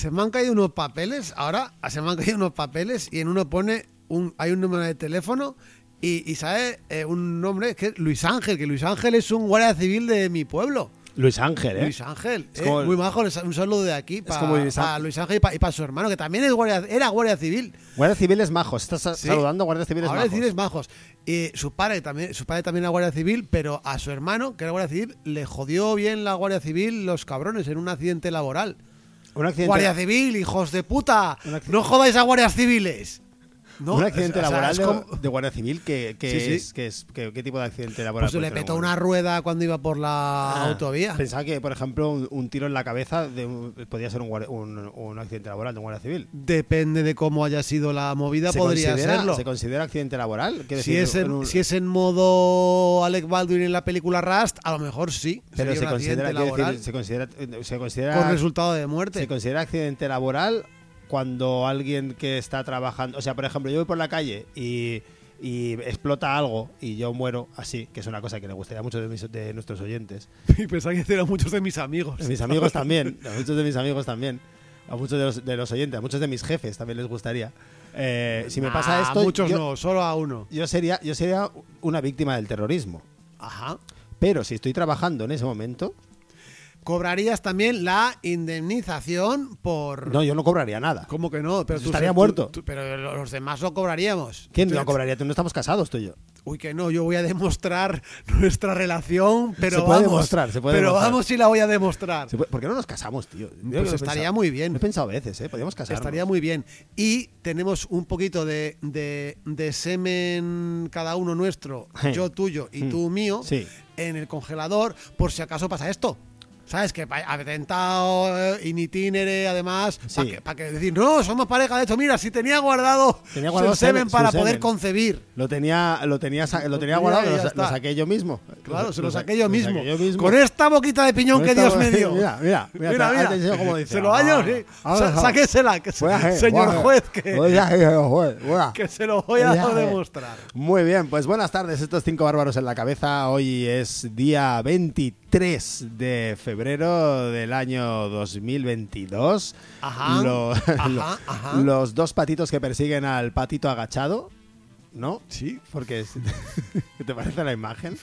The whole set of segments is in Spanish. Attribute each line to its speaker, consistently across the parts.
Speaker 1: Se me han caído unos papeles, ahora se me han caído unos papeles y en uno pone un, hay un número de teléfono y, y sale eh, un nombre que es Luis Ángel, que Luis Ángel es un guardia civil de mi pueblo.
Speaker 2: Luis Ángel, ¿eh?
Speaker 1: Luis Ángel,
Speaker 2: Es
Speaker 1: eh,
Speaker 2: como el-
Speaker 1: muy bajo, un saludo de aquí para
Speaker 2: Luis Ángel.
Speaker 1: Luis Ángel y para su hermano, que también es guardia, era guardia civil.
Speaker 2: Guardia civiles majos. Estás
Speaker 1: Sí.
Speaker 2: saludando a guardias civiles
Speaker 1: Ahora
Speaker 2: majos.
Speaker 1: civiles majos. Y su padre también, su padre también era guardia civil, pero a su hermano, que era guardia civil, le jodió bien la guardia civil los cabrones en un accidente laboral.
Speaker 2: Un accidente,
Speaker 1: Guardia civil, hijos de puta. No jodáis a guardias civiles. No,
Speaker 2: un accidente
Speaker 1: o sea,
Speaker 2: laboral de,
Speaker 1: como-
Speaker 2: de guardia civil. ¿Qué, qué
Speaker 1: Sí, sí.
Speaker 2: es, qué, es- qué- qué tipo de accidente laboral?
Speaker 1: Pues le petó
Speaker 2: un
Speaker 1: una rueda cuando iba por la
Speaker 2: Ah,
Speaker 1: autovía.
Speaker 2: Pensaba que, por ejemplo, un, un tiro en la cabeza de un- podía ser un, un, accidente laboral de un guardia civil.
Speaker 1: Depende de cómo haya sido la movida,
Speaker 2: ¿Se
Speaker 1: podría serlo.
Speaker 2: ¿Se considera accidente laboral?
Speaker 1: Si
Speaker 2: decir,
Speaker 1: es, en,
Speaker 2: un-
Speaker 1: si es en modo Alec Baldwin en la película Rust, a lo mejor sí.
Speaker 2: pero se considera, decir, se considera, se considera,
Speaker 1: con resultado de muerte.
Speaker 2: se considera accidente laboral cuando alguien que está trabajando, o sea, por ejemplo, yo voy por la calle y, y explota algo y yo muero así, que es una cosa que le gustaría mucho de, mis- de nuestros oyentes.
Speaker 1: Y pensaba que eran muchos de mis amigos.
Speaker 2: A mis amigos también, a muchos de mis amigos también, a muchos de los, de los oyentes, a muchos de mis jefes también les gustaría. Eh, si me pasa
Speaker 1: Ah,
Speaker 2: esto,
Speaker 1: A muchos
Speaker 2: yo,
Speaker 1: no, solo a uno.
Speaker 2: yo sería, yo sería una víctima del terrorismo.
Speaker 1: Ajá.
Speaker 2: Pero si estoy trabajando en ese momento,
Speaker 1: Cobrarías también la indemnización por.
Speaker 2: no, yo no cobraría nada.
Speaker 1: ¿Cómo que no? Pero tú-
Speaker 2: Estaría
Speaker 1: tú-
Speaker 2: muerto.
Speaker 1: tú- pero los demás lo cobraríamos.
Speaker 2: ¿Quién lo cobraría? Tú no estamos casados, tú y yo.
Speaker 1: Uy, que no, yo voy a demostrar nuestra relación, pero
Speaker 2: Se puede
Speaker 1: vamos.
Speaker 2: demostrar, se puede
Speaker 1: pero
Speaker 2: demostrar.
Speaker 1: vamos si la voy a demostrar.
Speaker 2: ¿Se puede- ¿Por qué no nos casamos, tío? Yo
Speaker 1: Pues estaría
Speaker 2: pensado-
Speaker 1: muy bien.
Speaker 2: Lo he pensado a veces, ¿eh? Podríamos casarnos.
Speaker 1: Estaría muy bien. Y tenemos un poquito de, de- de semen cada uno nuestro, yo tuyo y
Speaker 2: Mm.
Speaker 1: tú mío,
Speaker 2: Sí.
Speaker 1: en el congelador, por si acaso pasa esto. ¿Sabes? Que atentado, eh, in itinere, además, para
Speaker 2: Sí.
Speaker 1: que, pa' que decir, no, somos pareja. De hecho, mira, si tenía guardado,
Speaker 2: Tenía guardado
Speaker 1: su semen para
Speaker 2: su
Speaker 1: poder
Speaker 2: semen.
Speaker 1: concebir.
Speaker 2: Lo tenía, lo tenía, lo tenía guardado, lo, lo saqué yo mismo.
Speaker 1: Claro, se lo
Speaker 2: sa-
Speaker 1: saqué yo
Speaker 2: lo
Speaker 1: mismo.
Speaker 2: saqué yo mismo.
Speaker 1: Con esta boquita de piñón que Dios me dio.
Speaker 2: Mira, mira, mira,
Speaker 1: mira, mira.
Speaker 2: te cómo dice.
Speaker 1: Se lo hallo,
Speaker 2: Ah,
Speaker 1: sí. Sáquesela, que- señor juez, que, se lo voy a demostrar.
Speaker 2: Muy bien, pues buenas tardes, estos cinco bárbaros en la cabeza. Hoy es día 23 de febrero del año 2022.
Speaker 1: Ajá,
Speaker 2: Lo-
Speaker 1: ajá,
Speaker 2: lo-
Speaker 1: ajá.
Speaker 2: Los dos patitos que persiguen al patito agachado, ¿no?
Speaker 1: Sí,
Speaker 2: Porque es- ¿qué te parece la imagen?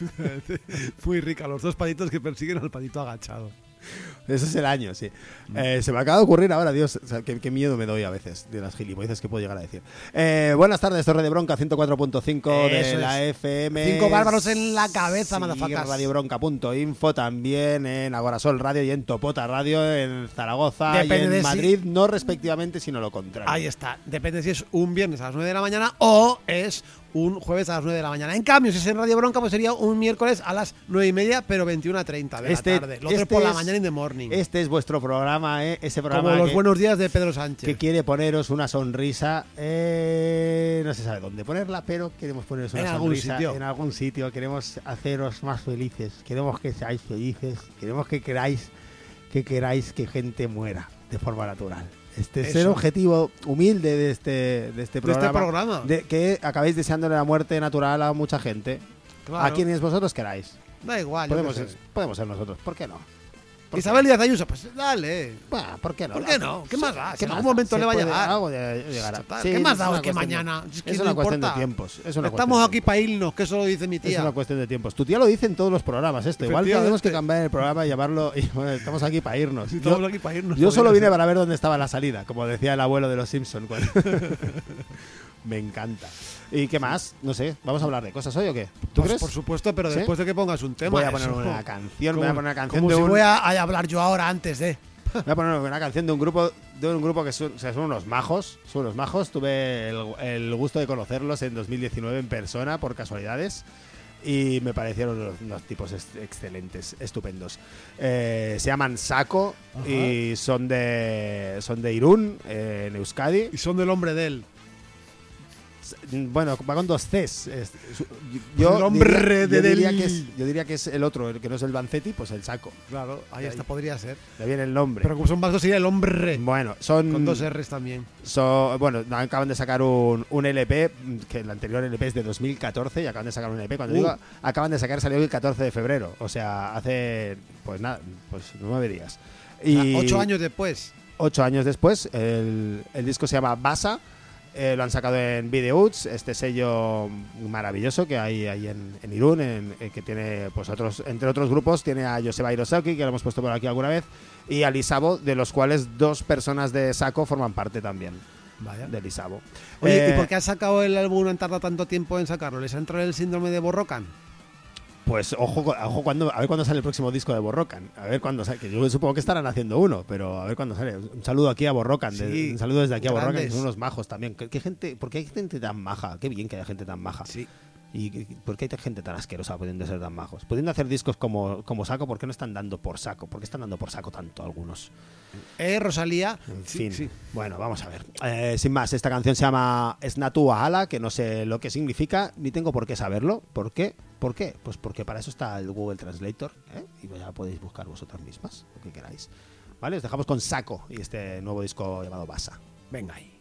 Speaker 1: muy rica. Los dos patitos que persiguen al patito agachado.
Speaker 2: Ese es el año, sí. Eh, se me acaba de ocurrir ahora, Dios, o sea, qué, qué miedo me doy a veces de las gilipolleces que puedo llegar a decir. Eh, buenas tardes, Torre de Bronca 104.5 de
Speaker 1: Eso
Speaker 2: la
Speaker 1: es.
Speaker 2: FM.
Speaker 1: Cinco bárbaros en la cabeza,
Speaker 2: Sí, radiobronca.info también en Agorasol Radio y en Topota Radio en Zaragoza
Speaker 1: Depende
Speaker 2: y en
Speaker 1: si-
Speaker 2: Madrid, no respectivamente, sino lo contrario.
Speaker 1: Ahí está. Depende si es un viernes a las 9 de la mañana o es un jueves a las 9 de la mañana. En cambio, si es en Radio Bronca, pues sería un miércoles a las 9 y media, pero 21 a 30 de
Speaker 2: Este-
Speaker 1: la tarde. Lo otro
Speaker 2: este
Speaker 1: es por la mañana in the morning.
Speaker 2: Este es vuestro programa, ¿eh? ese programa
Speaker 1: Como los
Speaker 2: que-
Speaker 1: buenos días de Pedro Sánchez.
Speaker 2: que quiere poneros una sonrisa, eh, no se sabe dónde ponerla, pero queremos poneros una
Speaker 1: En algún
Speaker 2: sonrisa
Speaker 1: sitio.
Speaker 2: en algún sitio, queremos haceros más felices, queremos que seáis felices, queremos que queráis que queráis que gente muera de forma natural. Este
Speaker 1: Eso.
Speaker 2: el objetivo humilde de este, de este
Speaker 1: De este
Speaker 2: programa.
Speaker 1: programa.
Speaker 2: de que acabéis deseándole la muerte natural a mucha gente.
Speaker 1: Claro.
Speaker 2: A quienes vosotros queráis.
Speaker 1: Da igual.
Speaker 2: Podemos, podemos ser nosotros. ¿Por qué no? ¿Por qué
Speaker 1: Isabel Díaz Ayuso, pues dale.
Speaker 2: Bueno, ¿por qué no?
Speaker 1: ¿Por qué no? ¿Qué más da? Si en algún momento
Speaker 2: Se
Speaker 1: le va a llegar.
Speaker 2: algo de- llegará.
Speaker 1: Total,
Speaker 2: Sí,
Speaker 1: ¿Qué más
Speaker 2: es
Speaker 1: da hoy que mañana? Es, que
Speaker 2: Es
Speaker 1: no
Speaker 2: una cuestión de tiempos. Es una
Speaker 1: Estamos aquí para irnos, que eso lo dice mi
Speaker 2: Es
Speaker 1: tía.
Speaker 2: una cuestión de tiempos. Tu tía lo dice en todos los programas esto. Igual tenemos que cambiar el programa y llamarlo. y, bueno, estamos aquí para irnos.
Speaker 1: Sí,
Speaker 2: Yo-
Speaker 1: aquí para irnos.
Speaker 2: Yo solo vine para ver dónde estaba la salida, como decía el abuelo de los Simpsons. Me encanta. ¿Y qué más? No sé, ¿vamos a hablar de cosas hoy o qué? ¿Tú
Speaker 1: Pues,
Speaker 2: crees?
Speaker 1: Por supuesto, pero
Speaker 2: ¿Sí?
Speaker 1: después de que pongas un tema.
Speaker 2: voy a poner
Speaker 1: eso.
Speaker 2: una canción, voy a poner una canción
Speaker 1: Como
Speaker 2: de
Speaker 1: si
Speaker 2: un,
Speaker 1: voy a, a hablar yo ahora antes de.
Speaker 2: voy a poner una canción de un grupo de un grupo que son, o sea, son unos majos, son unos majos. Tuve el, el gusto de conocerlos en 2019 en persona por casualidades y me parecieron unos, unos tipos ex- excelentes, estupendos. Eh, se llaman Saco
Speaker 1: Ajá.
Speaker 2: y son de son de Irún, eh, en Euskadi.
Speaker 1: Y son del hombre de él.
Speaker 2: Bueno, va con dos Cs. Es- su- Yo
Speaker 1: El hombre
Speaker 2: diría,
Speaker 1: de
Speaker 2: yo diría
Speaker 1: del-
Speaker 2: que es, yo diría que es el otro, el que no es el Bancetti, pues el saco.
Speaker 1: Claro, ahí está, podría ser.
Speaker 2: Le viene el nombre.
Speaker 1: Pero como son vascos sería el hombre.
Speaker 2: bueno, son.
Speaker 1: Con dos R's también.
Speaker 2: son- bueno, acaban de sacar un, un LP, que el anterior LP es de 2014 y acaban de sacar un LP. Cuando
Speaker 1: Uh.
Speaker 2: digo acaban de sacar, salió el 14 de febrero. O sea, hace. Pues nada, pues nueve días. Y
Speaker 1: ocho años después.
Speaker 2: ocho años después, el, el disco se llama Basa. Eh, lo han sacado en Videouts, este sello maravilloso que hay ahí en, en Irún, en- eh, que tiene, pues otros, entre otros grupos, tiene a Joseba Hirosaki, que lo hemos puesto por aquí alguna vez, y a Lisabo, de los cuales dos personas de Saco forman parte también
Speaker 1: Vaya.
Speaker 2: de Lisabo.
Speaker 1: Oye,
Speaker 2: Eh,
Speaker 1: ¿y por qué has sacado el álbum han tardado tanto tiempo en sacarlo? ¿Les ha entrado el síndrome de Borrocan?
Speaker 2: Pues ojo, cu- ojo cuando, a ver cuándo sale el próximo disco de Borrocan. A ver cuándo sale. Que yo supongo que estarán haciendo uno, pero a ver cuándo sale. Un saludo aquí a Borrocan. de-
Speaker 1: Sí,
Speaker 2: un saludo desde aquí a Borrocan, que son unos majos también. ¿Qué, qué gente, ¿Por qué hay gente tan maja? Qué bien que haya gente tan maja.
Speaker 1: Sí.
Speaker 2: ¿Y por qué hay gente tan asquerosa pudiendo ser tan majos? Pudiendo hacer discos como, como saco, ¿por qué no están dando por saco? ¿Por qué están dando por saco tanto algunos?
Speaker 1: Eh, Rosalía.
Speaker 2: En
Speaker 1: Sí,
Speaker 2: fin.
Speaker 1: sí.
Speaker 2: Bueno, vamos a ver. Eh, sin más, esta canción se llama Snatu Ala, que no sé lo que significa, ni tengo por qué saberlo. ¿Por qué? ¿Por qué? Pues porque para eso está el Google Translator, ¿eh? y ya podéis buscar vosotras mismas, lo que queráis. ¿Vale? Os dejamos con Saco y este nuevo disco llamado Basa.
Speaker 1: Venga ahí.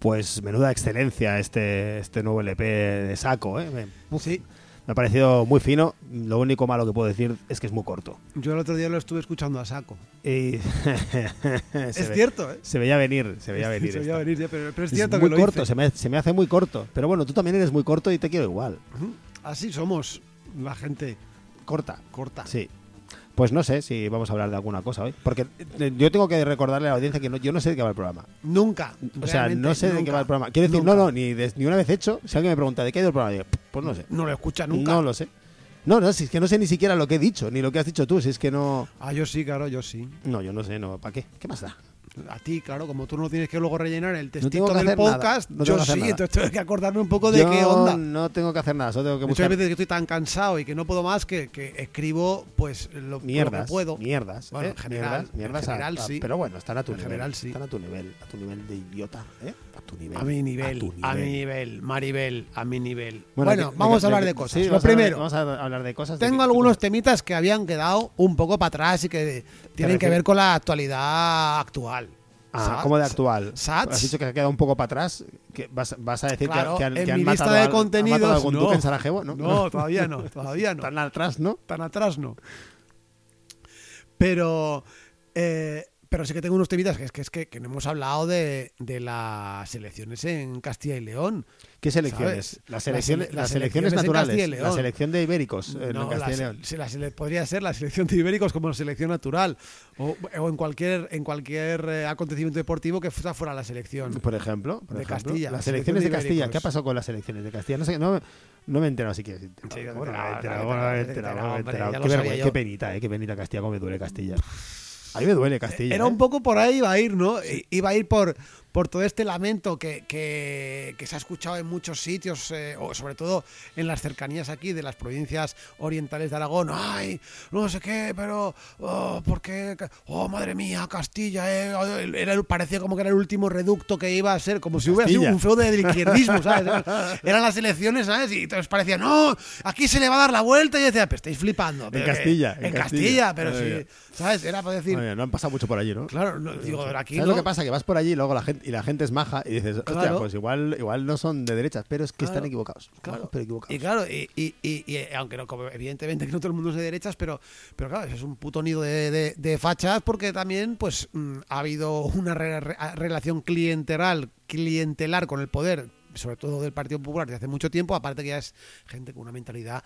Speaker 2: Pues menuda excelencia este, este nuevo LP de Saco, ¿eh? Uf,
Speaker 1: Sí,
Speaker 2: me ha parecido muy fino. Lo único malo que puedo decir es que es muy corto.
Speaker 1: yo el otro día lo estuve escuchando a saco.
Speaker 2: Y
Speaker 1: Es
Speaker 2: ve-
Speaker 1: cierto, ¿eh?
Speaker 2: Se veía venir, se veía venir.
Speaker 1: Se veía venir, ya, pero, pero es
Speaker 2: Es
Speaker 1: cierto
Speaker 2: muy
Speaker 1: que lo
Speaker 2: corto,
Speaker 1: hice.
Speaker 2: se me, se me hace muy corto. Pero bueno, tú también eres muy corto y te quiero igual.
Speaker 1: Así somos la gente
Speaker 2: Corta.
Speaker 1: corta.
Speaker 2: Sí. Pues no sé si vamos a hablar de alguna cosa hoy. Porque eh, yo tengo que recordarle a la audiencia que no- yo no sé de qué va el programa.
Speaker 1: Nunca.
Speaker 2: O sea, no sé de qué va el programa. Quiero decir,
Speaker 1: nunca.
Speaker 2: no, no, ni, de- ni una vez hecho. Si alguien me pregunta de qué ha ido el programa, digo, pues no sé.
Speaker 1: No lo escucha nunca.
Speaker 2: No lo sé. No, no, si es que no sé ni siquiera lo que he dicho, ni lo que has dicho tú. Si es que no.
Speaker 1: Ah, yo sí, claro, yo sí.
Speaker 2: No, yo no sé, no. ¿Para qué? ¿Qué más da?
Speaker 1: A ti, claro, como tú no tienes que luego rellenar el textito
Speaker 2: que
Speaker 1: del podcast,
Speaker 2: no
Speaker 1: yo sí, entonces tengo que acordarme un poco de
Speaker 2: Yo
Speaker 1: qué onda.
Speaker 2: No tengo que hacer nada, solo tengo que buscar
Speaker 1: veces que estoy tan cansado y que no puedo más que, que escribo pues lo, lo
Speaker 2: mierdas.
Speaker 1: que puedo.
Speaker 2: Mierdas.
Speaker 1: Bueno,
Speaker 2: ¿eh?
Speaker 1: en general,
Speaker 2: Mierdas, mierdas
Speaker 1: en general
Speaker 2: a-
Speaker 1: sí.
Speaker 2: Pero bueno, están a tu
Speaker 1: En
Speaker 2: nivel.
Speaker 1: general sí.
Speaker 2: Están a tu nivel. A tu nivel de idiota. ¿eh? A tu nivel.
Speaker 1: A mi nivel, a mi nivel, Maribel, a mi nivel.
Speaker 2: Bueno,
Speaker 1: Bueno,
Speaker 2: ¿de-
Speaker 1: vamos a hablar
Speaker 2: de-
Speaker 1: cosas.
Speaker 2: sí,
Speaker 1: lo primero,
Speaker 2: vamos a hablar de cosas.
Speaker 1: tengo algunos temitas que habían quedado un poco para atrás y que tienen que ver con la actualidad actual.
Speaker 2: Ah. ¿cómo de actual?
Speaker 1: Sats.
Speaker 2: Has dicho que se ha quedado un poco para atrás. que vas, vas a decir que-
Speaker 1: Claro,
Speaker 2: que, han,
Speaker 1: en
Speaker 2: que han
Speaker 1: mi
Speaker 2: matado
Speaker 1: lista de
Speaker 2: al-
Speaker 1: contenidos,
Speaker 2: matado algún
Speaker 1: no.
Speaker 2: duque en Sarajevo, ¿no?
Speaker 1: No, todavía no, todavía no.
Speaker 2: Tan atrás, ¿no?
Speaker 1: tan atrás no. Pero, eh, pero sí que tengo unos temitas que es que, es que, que no hemos hablado de, de las elecciones en Castilla y León.
Speaker 2: ¿Qué selecciones? Las, selecciones,
Speaker 1: Las
Speaker 2: las
Speaker 1: las
Speaker 2: selecciones
Speaker 1: elecciones en Castilla y
Speaker 2: naturales.
Speaker 1: León.
Speaker 2: La selección de ibéricos eh,
Speaker 1: No,
Speaker 2: en Castilla y León.
Speaker 1: se- la sele- podría ser la selección de ibéricos como la selección natural o, o en cualquier en cualquier eh, acontecimiento deportivo que fuera fuera la selección.
Speaker 2: Por ejemplo, por
Speaker 1: De
Speaker 2: ejemplo,
Speaker 1: Castilla,
Speaker 2: Las
Speaker 1: selección
Speaker 2: selecciones
Speaker 1: de
Speaker 2: de Castilla. ¿Qué ha pasado con las selecciones de Castilla? No sé, no, no me he enterado si quieres. Bueno, me he
Speaker 1: enterado,
Speaker 2: bueno, me
Speaker 1: enterado,
Speaker 2: qué penita, eh, qué penita Castilla, cómo me duele Castilla. A mí me duele Castilla.
Speaker 1: Era
Speaker 2: eh.
Speaker 1: un poco por ahí iba a ir, ¿no? I- Iba a ir por, por todo este lamento que, que- que se ha escuchado en muchos sitios, eh, o sobre todo en las cercanías aquí de las provincias orientales de Aragón. ¡Ay! No sé qué, pero. Oh, ¿Por qué? ¡Oh, madre mía! Castilla, eh! Era, parecía como que era el último reducto que iba a ser, como si hubiera sido
Speaker 2: Castilla.
Speaker 1: un feudo del izquierdismo, ¿sabes? Eran las elecciones, ¿sabes? Y entonces parecía, no, aquí se le va a dar la vuelta. Y yo decía, pero estáis flipando. pero que-
Speaker 2: Castilla,
Speaker 1: En,
Speaker 2: en
Speaker 1: Castilla,
Speaker 2: Castilla.
Speaker 1: pero sí.
Speaker 2: mía.
Speaker 1: ¿Sabes? Era para decir.
Speaker 2: No han pasado mucho por allí, ¿no?
Speaker 1: Claro, no, digo, aquí
Speaker 2: ¿Sabes
Speaker 1: no.
Speaker 2: lo que pasa? Que vas por allí y luego la gente, y la gente es maja y dices, hostia,
Speaker 1: Claro.
Speaker 2: pues igual, igual no son de derechas, pero es que
Speaker 1: Claro.
Speaker 2: están equivocados.
Speaker 1: Claro.
Speaker 2: Pero equivocados.
Speaker 1: Y claro, y, y- y- y, aunque no, como evidentemente que no todo el mundo es de derechas, pero, pero claro, es un puto nido de, de- de fachas porque también pues mm, ha habido una re- re- relación clientelar, clientelar con el poder, sobre todo del Partido Popular desde hace mucho tiempo, aparte que ya es gente con una mentalidad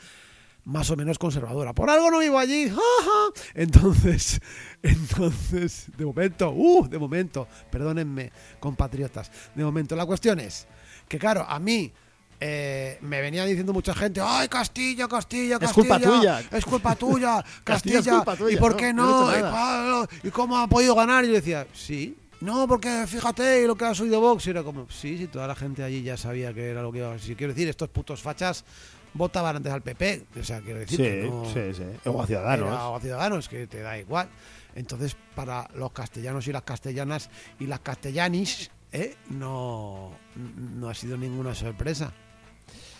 Speaker 1: más o menos conservadora. Por algo no vivo allí. ¡ja, ja! Entonces, entonces, de momento, uh, de momento, perdónenme, compatriotas. De momento, la cuestión es que, claro, a mí eh, me venía diciendo mucha gente, ¡ay, Castilla, Castilla, Castilla!
Speaker 2: Es culpa tuya.
Speaker 1: Es culpa tuya,
Speaker 2: Castilla es culpa tuya,
Speaker 1: ¿Y por qué
Speaker 2: no
Speaker 1: ¿Y,
Speaker 2: nada.
Speaker 1: cuál- ¿Y cómo ha podido ganar? Y yo decía, sí. No, porque fíjate y lo que ha subido Vox. Y era como, sí, sí, toda la gente allí ya sabía que era lo que iba a Si quiero decir, estos putos fachas votaban antes al PP. O sea, quiero decir
Speaker 2: Sí,
Speaker 1: que no.
Speaker 2: sí, sí. O a Ciudadanos.
Speaker 1: Era- o a Ciudadanos, que te da igual. Entonces, para los castellanos y las castellanas y las castellanis, ¿eh? no, no ha sido ninguna sorpresa.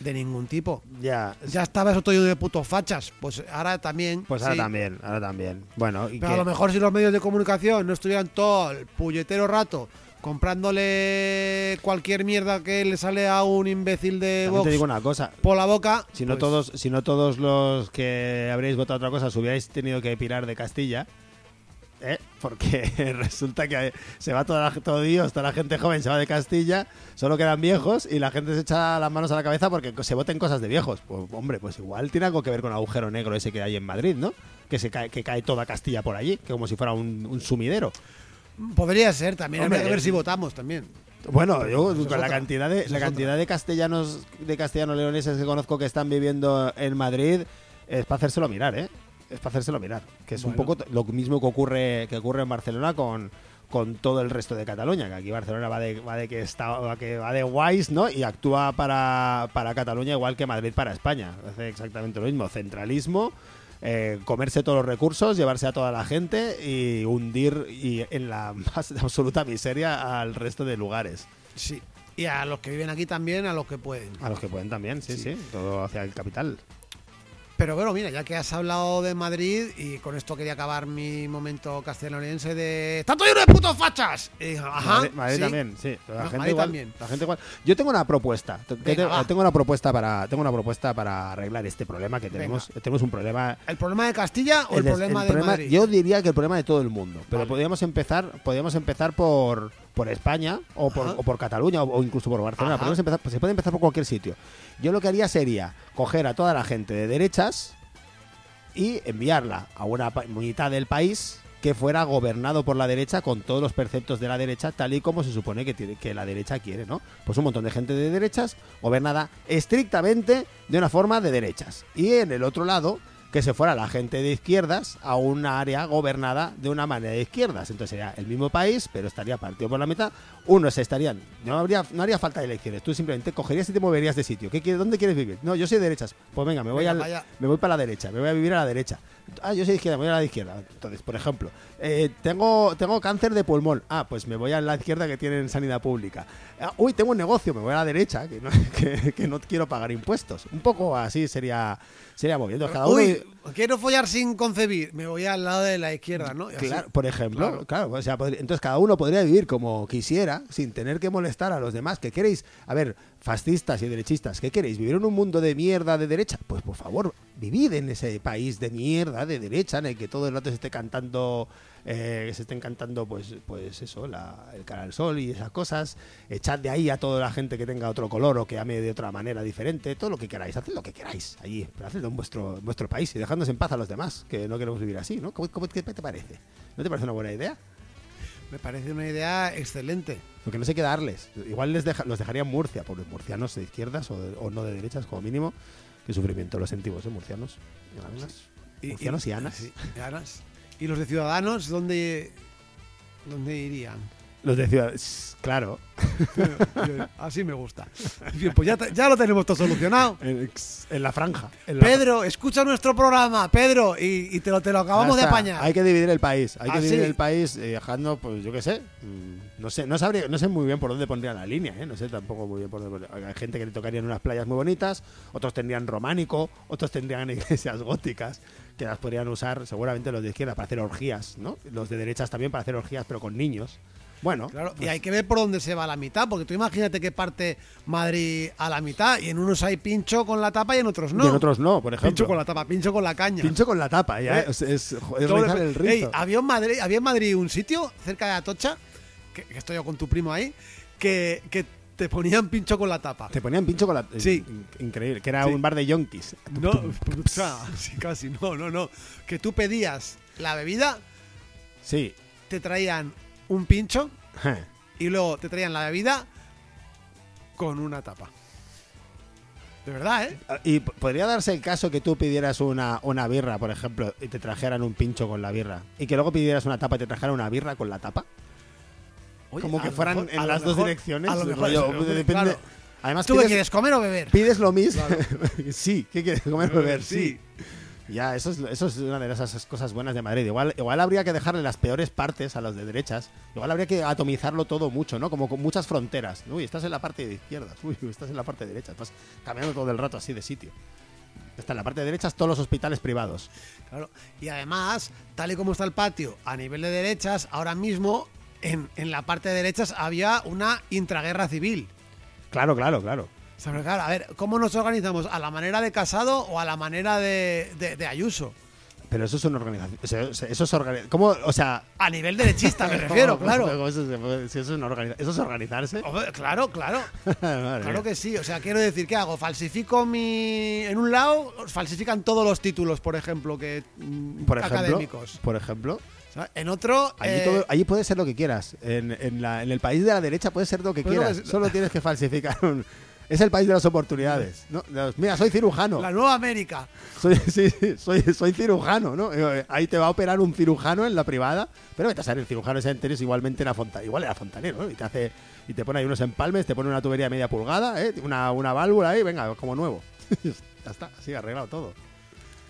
Speaker 1: De ningún tipo.
Speaker 2: Ya,
Speaker 1: Ya estaba eso todo de putos fachas. Pues ahora también.
Speaker 2: pues ahora
Speaker 1: sí.
Speaker 2: también, ahora también. Bueno, y
Speaker 1: Pero
Speaker 2: que-
Speaker 1: a lo mejor si los medios de comunicación no estuvieran todo el puñetero rato comprándole cualquier mierda que le sale a un imbécil de
Speaker 2: también
Speaker 1: Vox
Speaker 2: te digo una cosa.
Speaker 1: por la boca.
Speaker 2: Si no,
Speaker 1: pues,
Speaker 2: todos, si no todos los que habréis votado otra cosa os hubierais tenido que pirar de Castilla, ¿eh? porque resulta que se va toda la, todo Dios, toda la gente joven se va de Castilla, solo quedan viejos y la gente se echa las manos a la cabeza porque se voten cosas de viejos. Pues hombre, pues igual tiene algo que ver con el agujero negro ese que hay en Madrid, ¿no? Que se cae, que cae toda Castilla por allí, que como si fuera un, un sumidero.
Speaker 1: Podría ser también.
Speaker 2: Hombre,
Speaker 1: que ver
Speaker 2: eh,
Speaker 1: si votamos también.
Speaker 2: Bueno, yo con la
Speaker 1: otra.
Speaker 2: cantidad de la cantidad de castellanos de castellanos leoneses que conozco que están viviendo en Madrid es para hacérselo mirar, ¿eh? Es para hacérselo mirar, que es un poco lo mismo que ocurre que ocurre en Barcelona con con todo el resto de Cataluña, que aquí Barcelona va de, va de que está va que va de guays, ¿no? Y actúa para, para Cataluña igual que Madrid para España. Hace exactamente lo mismo, centralismo, eh, comerse todos los recursos, llevarse a toda la gente y hundir y en la más absoluta miseria al resto de lugares.
Speaker 1: Sí. Y a los que viven aquí también, a los que pueden.
Speaker 2: A los que pueden también, sí, sí, todo hacia el capital.
Speaker 1: Pero bueno, mira, ya que has hablado de Madrid y con esto quería acabar mi momento castellonense de ¡Está todo lleno de putos fachas! Y ajá,
Speaker 2: Madrid, Madrid
Speaker 1: sí.
Speaker 2: también, sí. La
Speaker 1: No,
Speaker 2: gente
Speaker 1: Madrid
Speaker 2: igual,
Speaker 1: también.
Speaker 2: La gente igual. Yo tengo una propuesta.
Speaker 1: Venga,
Speaker 2: tengo una propuesta para tengo una propuesta para arreglar este problema que tenemos. Tenemos un problema
Speaker 1: ¿El problema de Castilla o el, problema de
Speaker 2: problema-
Speaker 1: Madrid?
Speaker 2: Yo diría que el problema de todo el mundo. Pero
Speaker 1: Vale.
Speaker 2: podríamos empezar, podríamos empezar por, por España o por,
Speaker 1: Ajá.
Speaker 2: o por Cataluña o, o incluso por Barcelona.
Speaker 1: Ajá.
Speaker 2: Podríamos empezar, pues se puede empezar por cualquier sitio. Yo lo que haría sería coger a toda la gente de derechas y enviarla a una mitad del país que fuera gobernado por la derecha con todos los preceptos de la derecha tal y como se supone que, tiene, que la derecha quiere, ¿no? Pues un montón de gente de derechas gobernada estrictamente de una forma de derechas. Y en el otro lado, que se fuera la gente de izquierdas a una área gobernada de una manera de izquierdas. Entonces sería el mismo país, pero estaría partido por la mitad. Unos estarían, no habría, no haría falta de elecciones. Tú simplemente cogerías y te moverías de sitio. ¿Qué, quieres- ¿Dónde quieres vivir? No, yo soy de derechas. Pues venga, me voy,
Speaker 1: Venga,
Speaker 2: al- me voy para la derecha, me voy a vivir a la derecha. Ah, yo soy de izquierda, me voy a la izquierda. Entonces, por ejemplo, eh, tengo, tengo cáncer de pulmón. Ah, pues me voy a la izquierda que tienen sanidad pública. Ah, uy, tengo un negocio, me voy a la derecha, que no, que, que no quiero pagar impuestos. Un poco así sería, sería moviendo. Cada uno,
Speaker 1: Uy, quiero follar sin concebir. Me voy al lado de la izquierda, ¿no?
Speaker 2: Claro, por ejemplo,
Speaker 1: Claro.
Speaker 2: claro, o sea, podría- entonces cada uno podría vivir como quisiera, sin tener que molestar a los demás. ¿Qué queréis? A ver, fascistas y derechistas, ¿qué queréis? ¿Vivir en un mundo de mierda de derecha? Pues por favor, vivid en ese país de mierda de derecha en el que todo el rato se esté cantando, eh, se estén cantando, pues, pues eso, la- el cara al sol y esas cosas. Echad de ahí a toda la gente que tenga otro color o que ame de otra manera diferente, todo lo que queráis, haced lo que queráis allí, pero hacedlo en vuestro, en vuestro país y dejadnos en paz a los demás, que no queremos vivir así, ¿no? ¿Cómo, cómo- qué te parece? ¿No te parece una buena idea?
Speaker 1: Me parece una idea excelente.
Speaker 2: Lo que no sé qué darles. Igual les deja- los dejaría en Murcia, pobres murcianos de izquierdas o, de- o no de derechas, como mínimo. Qué sufrimiento los sentimos, ¿eh? Murcianos. Y anas. Murcianos y anas.
Speaker 1: y Anas. ¿Y los de Ciudadanos dónde, dónde irían?
Speaker 2: Los de ciudades. Claro.
Speaker 1: Así me gusta. Bien, pues ya, ya lo tenemos todo solucionado.
Speaker 2: En, en la franja. en la-
Speaker 1: Pedro, escucha nuestro programa, Pedro, y, y te, lo, te lo acabamos de apañar.
Speaker 2: Hay que dividir el país. Hay que
Speaker 1: Ah,
Speaker 2: dividir
Speaker 1: sí.
Speaker 2: el país eh, dejando, pues yo qué sé. mm, No sé, no sabría, no sé muy bien por dónde pondría la línea, ¿eh? No sé tampoco muy bien por dónde pondría. Hay gente que le tocarían unas playas muy bonitas, otros tendrían románico, otros tendrían iglesias góticas que las podrían usar seguramente los de izquierda para hacer orgías, ¿no? Los de derechas también para hacer orgías, pero con niños. Bueno,
Speaker 1: Claro, y
Speaker 2: pues,
Speaker 1: hay que ver por dónde se va la mitad, porque tú imagínate que parte Madrid a la mitad y en unos hay pincho con la tapa y en otros no.
Speaker 2: y en otros no, por ejemplo.
Speaker 1: pincho con la tapa, pincho con la caña.
Speaker 2: Pincho con la tapa, ya.
Speaker 1: ¿Eh?
Speaker 2: Es, es,
Speaker 1: Doble-
Speaker 2: el
Speaker 1: Ey,
Speaker 2: rizo.
Speaker 1: había, en Madrid, había en Madrid un sitio cerca de Atocha, que, que estoy yo con tu primo ahí, que, que te ponían pincho con la tapa.
Speaker 2: Te ponían pincho con la.
Speaker 1: Sí.
Speaker 2: in- Increíble. Que era
Speaker 1: Sí.
Speaker 2: un bar de yonkis.
Speaker 1: No, o sea, sí, casi, no, no, no. Que tú pedías la bebida,
Speaker 2: Sí.
Speaker 1: te traían un pincho y luego te traían la bebida con una tapa. De verdad, ¿eh?
Speaker 2: Y p- podría darse el caso que tú pidieras una, una birra, por ejemplo, y te trajeran un pincho con la birra. Y que luego pidieras una tapa y te trajeran una birra con la tapa.
Speaker 1: Oye,
Speaker 2: Como que fueran
Speaker 1: mejor-
Speaker 2: en las dos
Speaker 1: mejor-
Speaker 2: direcciones.
Speaker 1: A lo mejor,
Speaker 2: rollo,
Speaker 1: hombre,
Speaker 2: depende-
Speaker 1: claro.
Speaker 2: Además,
Speaker 1: ¿Tú qué quieres, comer o beber?
Speaker 2: pides lo mismo. sí, ¿qué quieres comer o beber?
Speaker 1: Sí.
Speaker 2: Sí. Ya, eso es, eso es una de esas cosas buenas de Madrid. Igual, igual habría que dejarle las peores partes a los de derechas. Igual habría que atomizarlo todo mucho, ¿no? Como con muchas fronteras. Uy, estás en la parte de izquierdas. Uy, estás en la parte de derecha. Estás cambiando todo el rato así de sitio. Está en la parte de derechas todos los hospitales privados.
Speaker 1: Claro. Y además, tal y como está el patio a nivel de derechas, ahora mismo en, en la parte de derechas había una intraguerra civil.
Speaker 2: Claro, claro, claro.
Speaker 1: O sea, pero claro, a ver, ¿cómo nos organizamos? ¿A la manera de Casado o a la manera de, de- de Ayuso?
Speaker 2: Pero eso es una organización. o sea, Eso, es organi- ¿Cómo? O sea.
Speaker 1: A nivel derechista, me refiero,
Speaker 2: ¿cómo-
Speaker 1: claro.
Speaker 2: eso, es una ¿Eso es organizarse?
Speaker 1: Hombre, Claro, claro. Claro que sí. O sea, quiero decir, ¿qué hago? ¿Falsifico mi. En un lado, falsifican todos los títulos, por ejemplo, que. mm,
Speaker 2: Por ejemplo,
Speaker 1: académicos.
Speaker 2: por ejemplo.
Speaker 1: En otro.
Speaker 2: allí,
Speaker 1: eh,
Speaker 2: todo- allí puede ser lo que quieras. En, en la- en el país de la derecha puede ser lo que
Speaker 1: Pues
Speaker 2: quieras. Solo tienes que falsificar un. Es el país de las oportunidades. ¿no? Mira, soy cirujano.
Speaker 1: La Nueva América.
Speaker 2: Soy, sí, sí, soy, soy cirujano, ¿no? Eh, Ahí te va a operar un cirujano en la privada, pero vete a saber, el cirujano ese entero es igualmente era fontanero, igual era fontanero, ¿no? Y te hace y te pone ahí unos empalmes, te pone una tubería media pulgada, ¿eh? una, una válvula ahí, venga, como nuevo. ya está, así arreglado todo.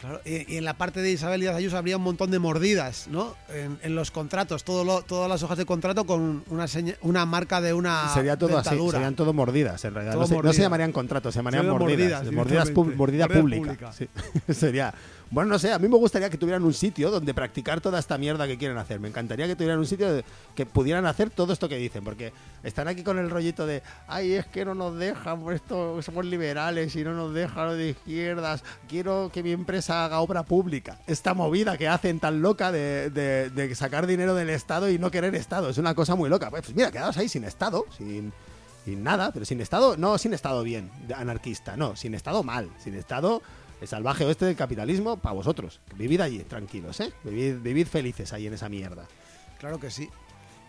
Speaker 1: Claro, y, y en la parte de Isabel Díaz Ayuso habría un montón de mordidas, ¿no? En, en los contratos, todo lo- todas las hojas de contrato con una, seña- una marca de una
Speaker 2: Sería todo así, serían todo mordidas en realidad. No se, no se
Speaker 1: mordida.
Speaker 2: llamarían contratos, se llamarían mordidas.
Speaker 1: mordidas,
Speaker 2: Mordidas, pública.
Speaker 1: pública.
Speaker 2: Sí. Sería. Bueno, no sé, a mí me gustaría que tuvieran un sitio donde practicar toda esta mierda que quieren hacer. Me encantaría que tuvieran un sitio que pudieran hacer todo esto que dicen, porque están aquí con el rollito de, ay, es que no nos dejan, por esto somos liberales y no nos dejan de izquierdas. Quiero que mi empresa haga obra pública. Esta movida que hacen tan loca de, de- de sacar dinero del Estado y no querer Estado. Es una cosa muy loca. Pues mira, quedaos ahí sin Estado, sin, sin nada, pero sin Estado, no sin Estado bien, anarquista, no, sin Estado mal, sin Estado el salvaje oeste del capitalismo para vosotros. Vivid allí, tranquilos, ¿eh? Vivid, vivid felices ahí en esa mierda.
Speaker 1: Claro que sí.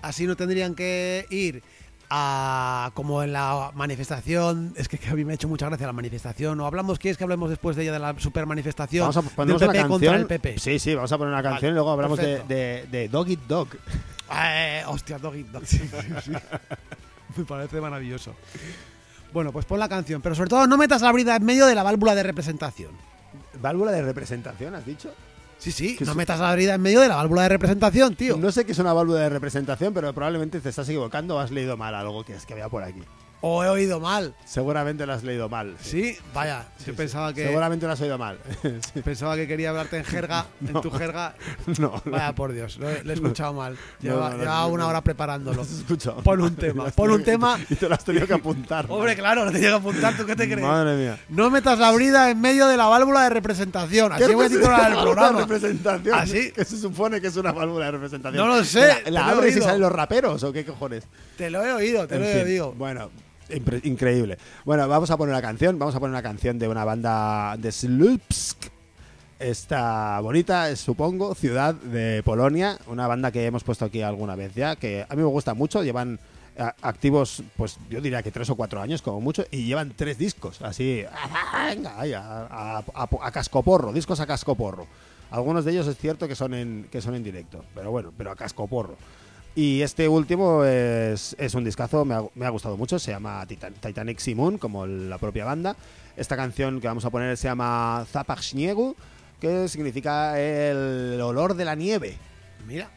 Speaker 1: Así no tendrían que ir a como en la manifestación, es que, que a mí me ha hecho mucha gracia la manifestación, o hablamos, ¿quieres que hablemos después de ella de la super manifestación
Speaker 2: Vamos a poner
Speaker 1: PP
Speaker 2: una canción.
Speaker 1: contra el PP?
Speaker 2: Sí, sí, vamos a poner una canción
Speaker 1: Vale,
Speaker 2: y luego hablamos de, de, de Dog Eat Dog.
Speaker 1: Eh, hostia, Dog Eat Dog, sí, sí, sí. Me parece maravilloso. Bueno, pues pon la canción, pero sobre todo no metas la brida en medio de la válvula de representación.
Speaker 2: ¿Válvula de representación, has dicho?
Speaker 1: Sí, sí, no metas la brida en medio de la válvula de representación, tío.
Speaker 2: No sé qué es una válvula de representación, pero probablemente te estás equivocando o has leído mal algo que es que había por aquí.
Speaker 1: O he oído mal.
Speaker 2: Seguramente lo has leído mal.
Speaker 1: Sí, vaya,
Speaker 2: Sí,
Speaker 1: yo
Speaker 2: sí.
Speaker 1: pensaba que
Speaker 2: Seguramente lo has oído mal. Sí.
Speaker 1: pensaba que quería hablarte en jerga,
Speaker 2: No.
Speaker 1: en tu jerga.
Speaker 2: No, no.
Speaker 1: Vaya por Dios, lo he, lo he escuchado mal.
Speaker 2: No, no,
Speaker 1: llevaba
Speaker 2: no,
Speaker 1: una
Speaker 2: no.
Speaker 1: hora preparándolo.
Speaker 2: Lo has escuchado.
Speaker 1: Pon un
Speaker 2: Te
Speaker 1: tema,
Speaker 2: lo
Speaker 1: pon un tema.
Speaker 2: Y te lo has tenido que apuntar.
Speaker 1: Hombre, claro, no te llega a apuntar, ¿tú qué te crees?
Speaker 2: Madre mía.
Speaker 1: No metas la brida en medio de la válvula de representación. Así
Speaker 2: ¿Qué
Speaker 1: voy a titular el
Speaker 2: válvula de
Speaker 1: programa.
Speaker 2: representación?
Speaker 1: ¿Ah, sí?
Speaker 2: ¿Qué se supone que es una válvula de representación?
Speaker 1: No lo sé,
Speaker 2: ¿La, la
Speaker 1: lo
Speaker 2: abres y salen los raperos o qué cojones?
Speaker 1: Te lo he oído, te
Speaker 2: En
Speaker 1: lo he
Speaker 2: fin,
Speaker 1: oído.
Speaker 2: Bueno, increíble. Bueno, vamos a poner una canción. Vamos a poner una canción de una banda de Slupsk. Esta bonita, supongo, ciudad de Polonia. Una banda que hemos puesto aquí alguna vez ya. Que a mí me gusta mucho. Llevan a- activos, pues yo diría que tres o cuatro años como mucho. Y llevan tres discos. Así, venga, a- a- a cascoporro. Discos a cascoporro. Algunos de ellos es cierto que son en, que son en directo. Pero bueno, pero a cascoporro. Y este último es, es un discazo, me ha, me ha gustado mucho, se llama Titan- Titanic Simon, como la propia banda. Esta canción que vamos a poner se llama Zapach que significa el olor de la nieve.
Speaker 1: Mira.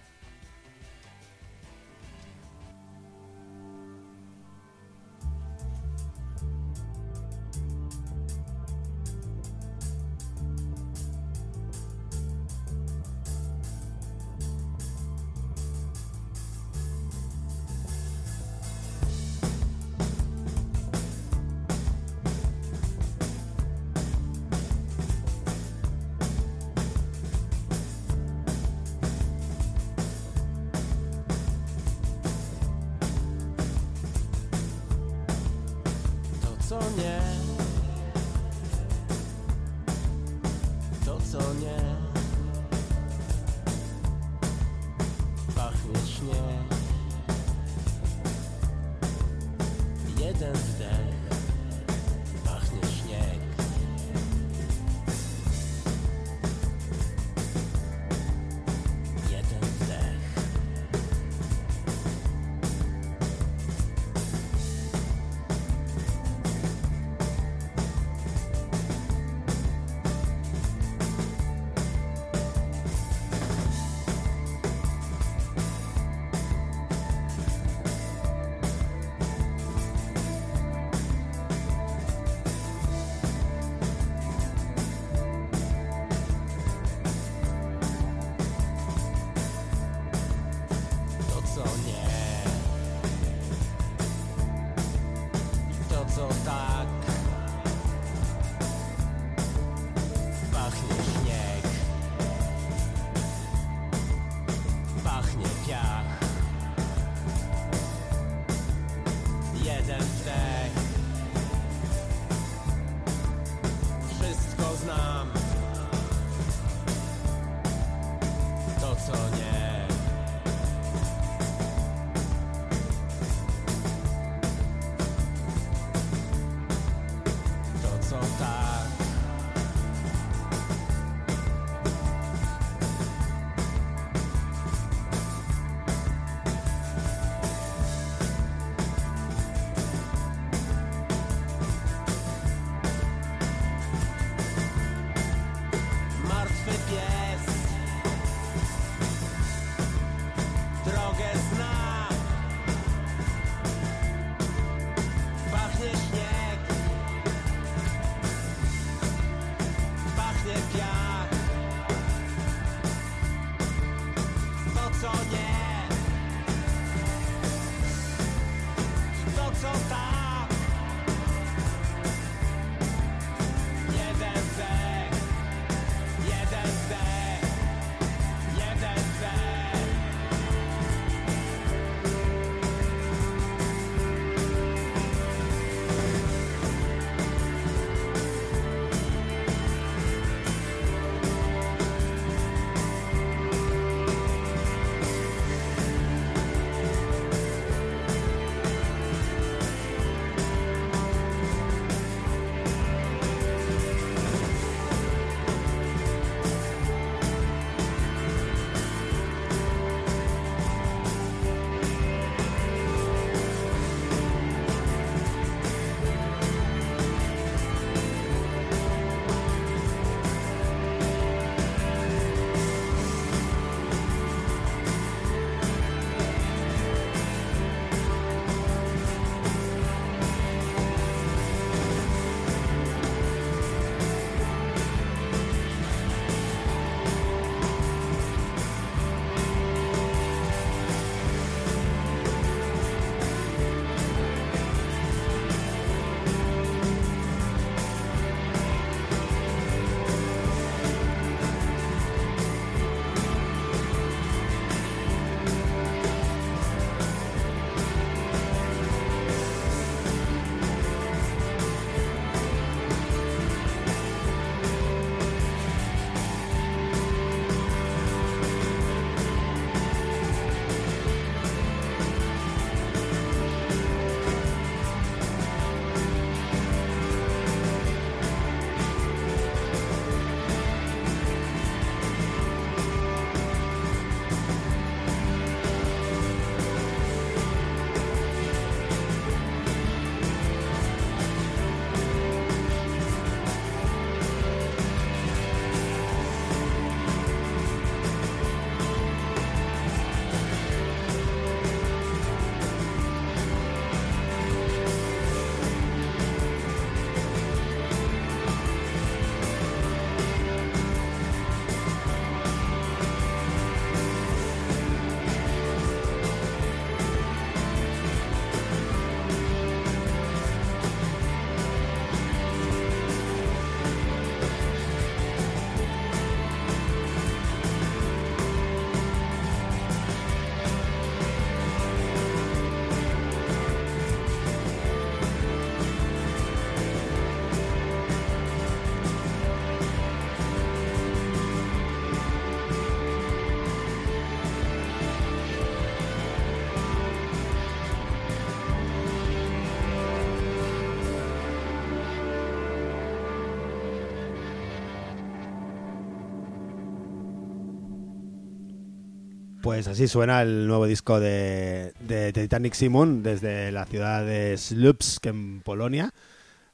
Speaker 2: Pues así suena el nuevo disco de, Titanic Simon desde la ciudad de Slupsk en Polonia.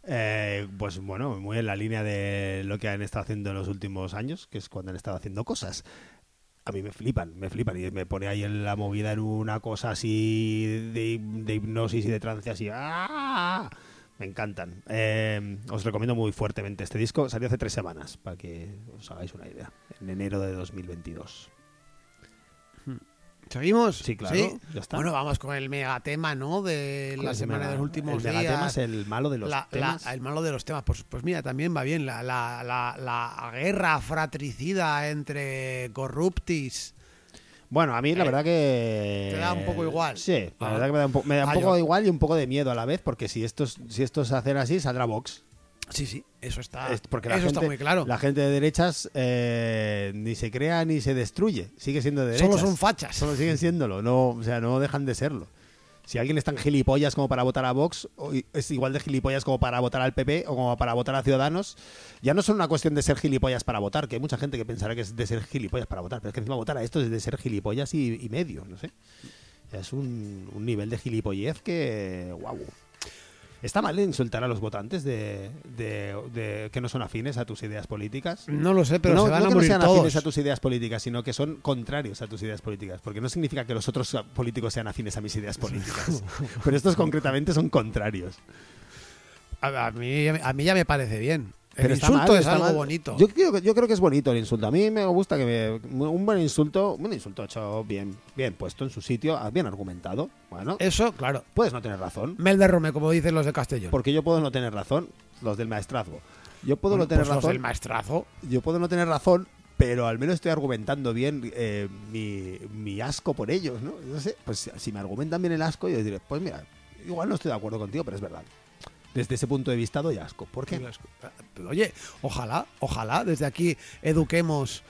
Speaker 2: Eh, pues bueno, muy en la línea de lo que han estado haciendo en los últimos años, que es cuando han estado haciendo cosas. A mí me flipan, me flipan y me pone ahí en la movida en una cosa así de, de hipnosis y de trance así. ¡ah! Me encantan. Eh, os recomiendo muy fuertemente este disco. Salió hace tres semanas, para que os hagáis una idea. En enero de 2022.
Speaker 1: ¿Seguimos?
Speaker 2: Sí, claro, ya está.
Speaker 1: Bueno, vamos con el megatema, ¿no? De la semana de los últimos
Speaker 2: el megatema
Speaker 1: días.
Speaker 2: es el malo de los
Speaker 1: La- la-
Speaker 2: temas.
Speaker 1: el malo de los temas. Pues, pues mira, también va bien. La, la, la, la guerra fratricida entre corruptis.
Speaker 2: Bueno, a mí la
Speaker 1: Eh,
Speaker 2: verdad que...
Speaker 1: te da un poco igual.
Speaker 2: Sí, la
Speaker 1: Ah.
Speaker 2: verdad que me da un, po- me da un
Speaker 1: Ah,
Speaker 2: poco
Speaker 1: yo-
Speaker 2: igual y un poco de miedo a la vez, porque si estos, si estos hacen así, saldrá Vox.
Speaker 1: Sí, sí, eso está,
Speaker 2: Es porque la
Speaker 1: eso
Speaker 2: gente,
Speaker 1: está muy claro.
Speaker 2: La gente de derechas eh, ni se crea ni se destruye. Sigue siendo de derechas.
Speaker 1: Solo son fachas.
Speaker 2: Solo siguen siéndolo. No, o sea, no dejan de serlo. Si alguien es tan gilipollas como para votar a Vox, es igual de gilipollas como para votar al PP o como para votar a Ciudadanos, ya no es una cuestión de ser gilipollas para votar, que hay mucha gente que pensará que es de ser gilipollas para votar, pero es que encima votar a esto es de ser gilipollas y, y medio, no sé. Es un, un nivel de gilipollez que... ¡Guau! ¿Está mal insultar a los votantes de, de- de- que no son afines a tus ideas políticas?
Speaker 1: No lo sé, pero
Speaker 2: no,
Speaker 1: se van
Speaker 2: no
Speaker 1: a
Speaker 2: que no sean
Speaker 1: todos.
Speaker 2: afines a tus ideas políticas, sino que son contrarios a tus ideas políticas. Porque no significa que los otros políticos sean afines a mis ideas políticas. Pero estos concretamente son contrarios.
Speaker 1: A, a mí, a mí ya me parece bien. El
Speaker 2: está
Speaker 1: insulto
Speaker 2: mal,
Speaker 1: es algo
Speaker 2: mal.
Speaker 1: bonito.
Speaker 2: Yo creo, que- yo creo que es bonito el insulto. A mí me gusta que me, un buen insulto, un insulto hecho bien, bien puesto en su sitio, bien argumentado. Bueno,
Speaker 1: Eso, claro.
Speaker 2: puedes no tener razón.
Speaker 1: Mel de Rome, como dicen los de Castellón.
Speaker 2: Porque yo puedo no tener razón, los del maestrazgo. Yo puedo
Speaker 1: Bueno,
Speaker 2: no tener
Speaker 1: pues los
Speaker 2: razón.
Speaker 1: del maestrazo.
Speaker 2: yo puedo no tener razón, pero al menos estoy argumentando bien eh, mi, mi asco por ellos, ¿no? No sé, pues si me argumentan bien el asco, yo diré, pues mira, igual no estoy de acuerdo contigo, pero es verdad. Desde ese punto de vista doy asco. ¿Por qué?
Speaker 1: Oye, ojalá, ojalá desde aquí eduquemos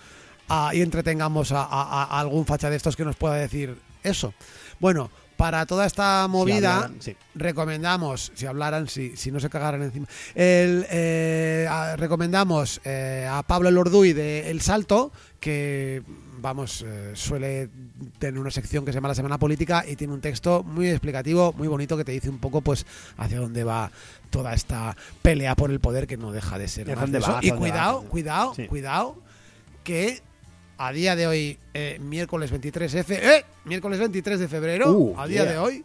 Speaker 1: y entretengamos a- a algún facha de estos que nos pueda decir eso. Bueno, para toda esta movida
Speaker 2: hablaran, sí.
Speaker 1: recomendamos, si hablaran, si, si no se cagaran encima, el, eh, a- recomendamos eh, a Pablo Lorduy de El Salto, que vamos, eh, suele tener una sección que se llama La Semana Política y tiene un texto muy explicativo, muy bonito, que te dice un poco pues hacia dónde va toda esta pelea por el poder que no deja de ser. Más de eso. Y
Speaker 2: va,
Speaker 1: cuidado, cuidado,
Speaker 2: Sí.
Speaker 1: cuidado, que a día de hoy, eh, miércoles 23F, ¡eh! miércoles 23 de febrero,
Speaker 2: Uh,
Speaker 1: a día
Speaker 2: yeah.
Speaker 1: de hoy,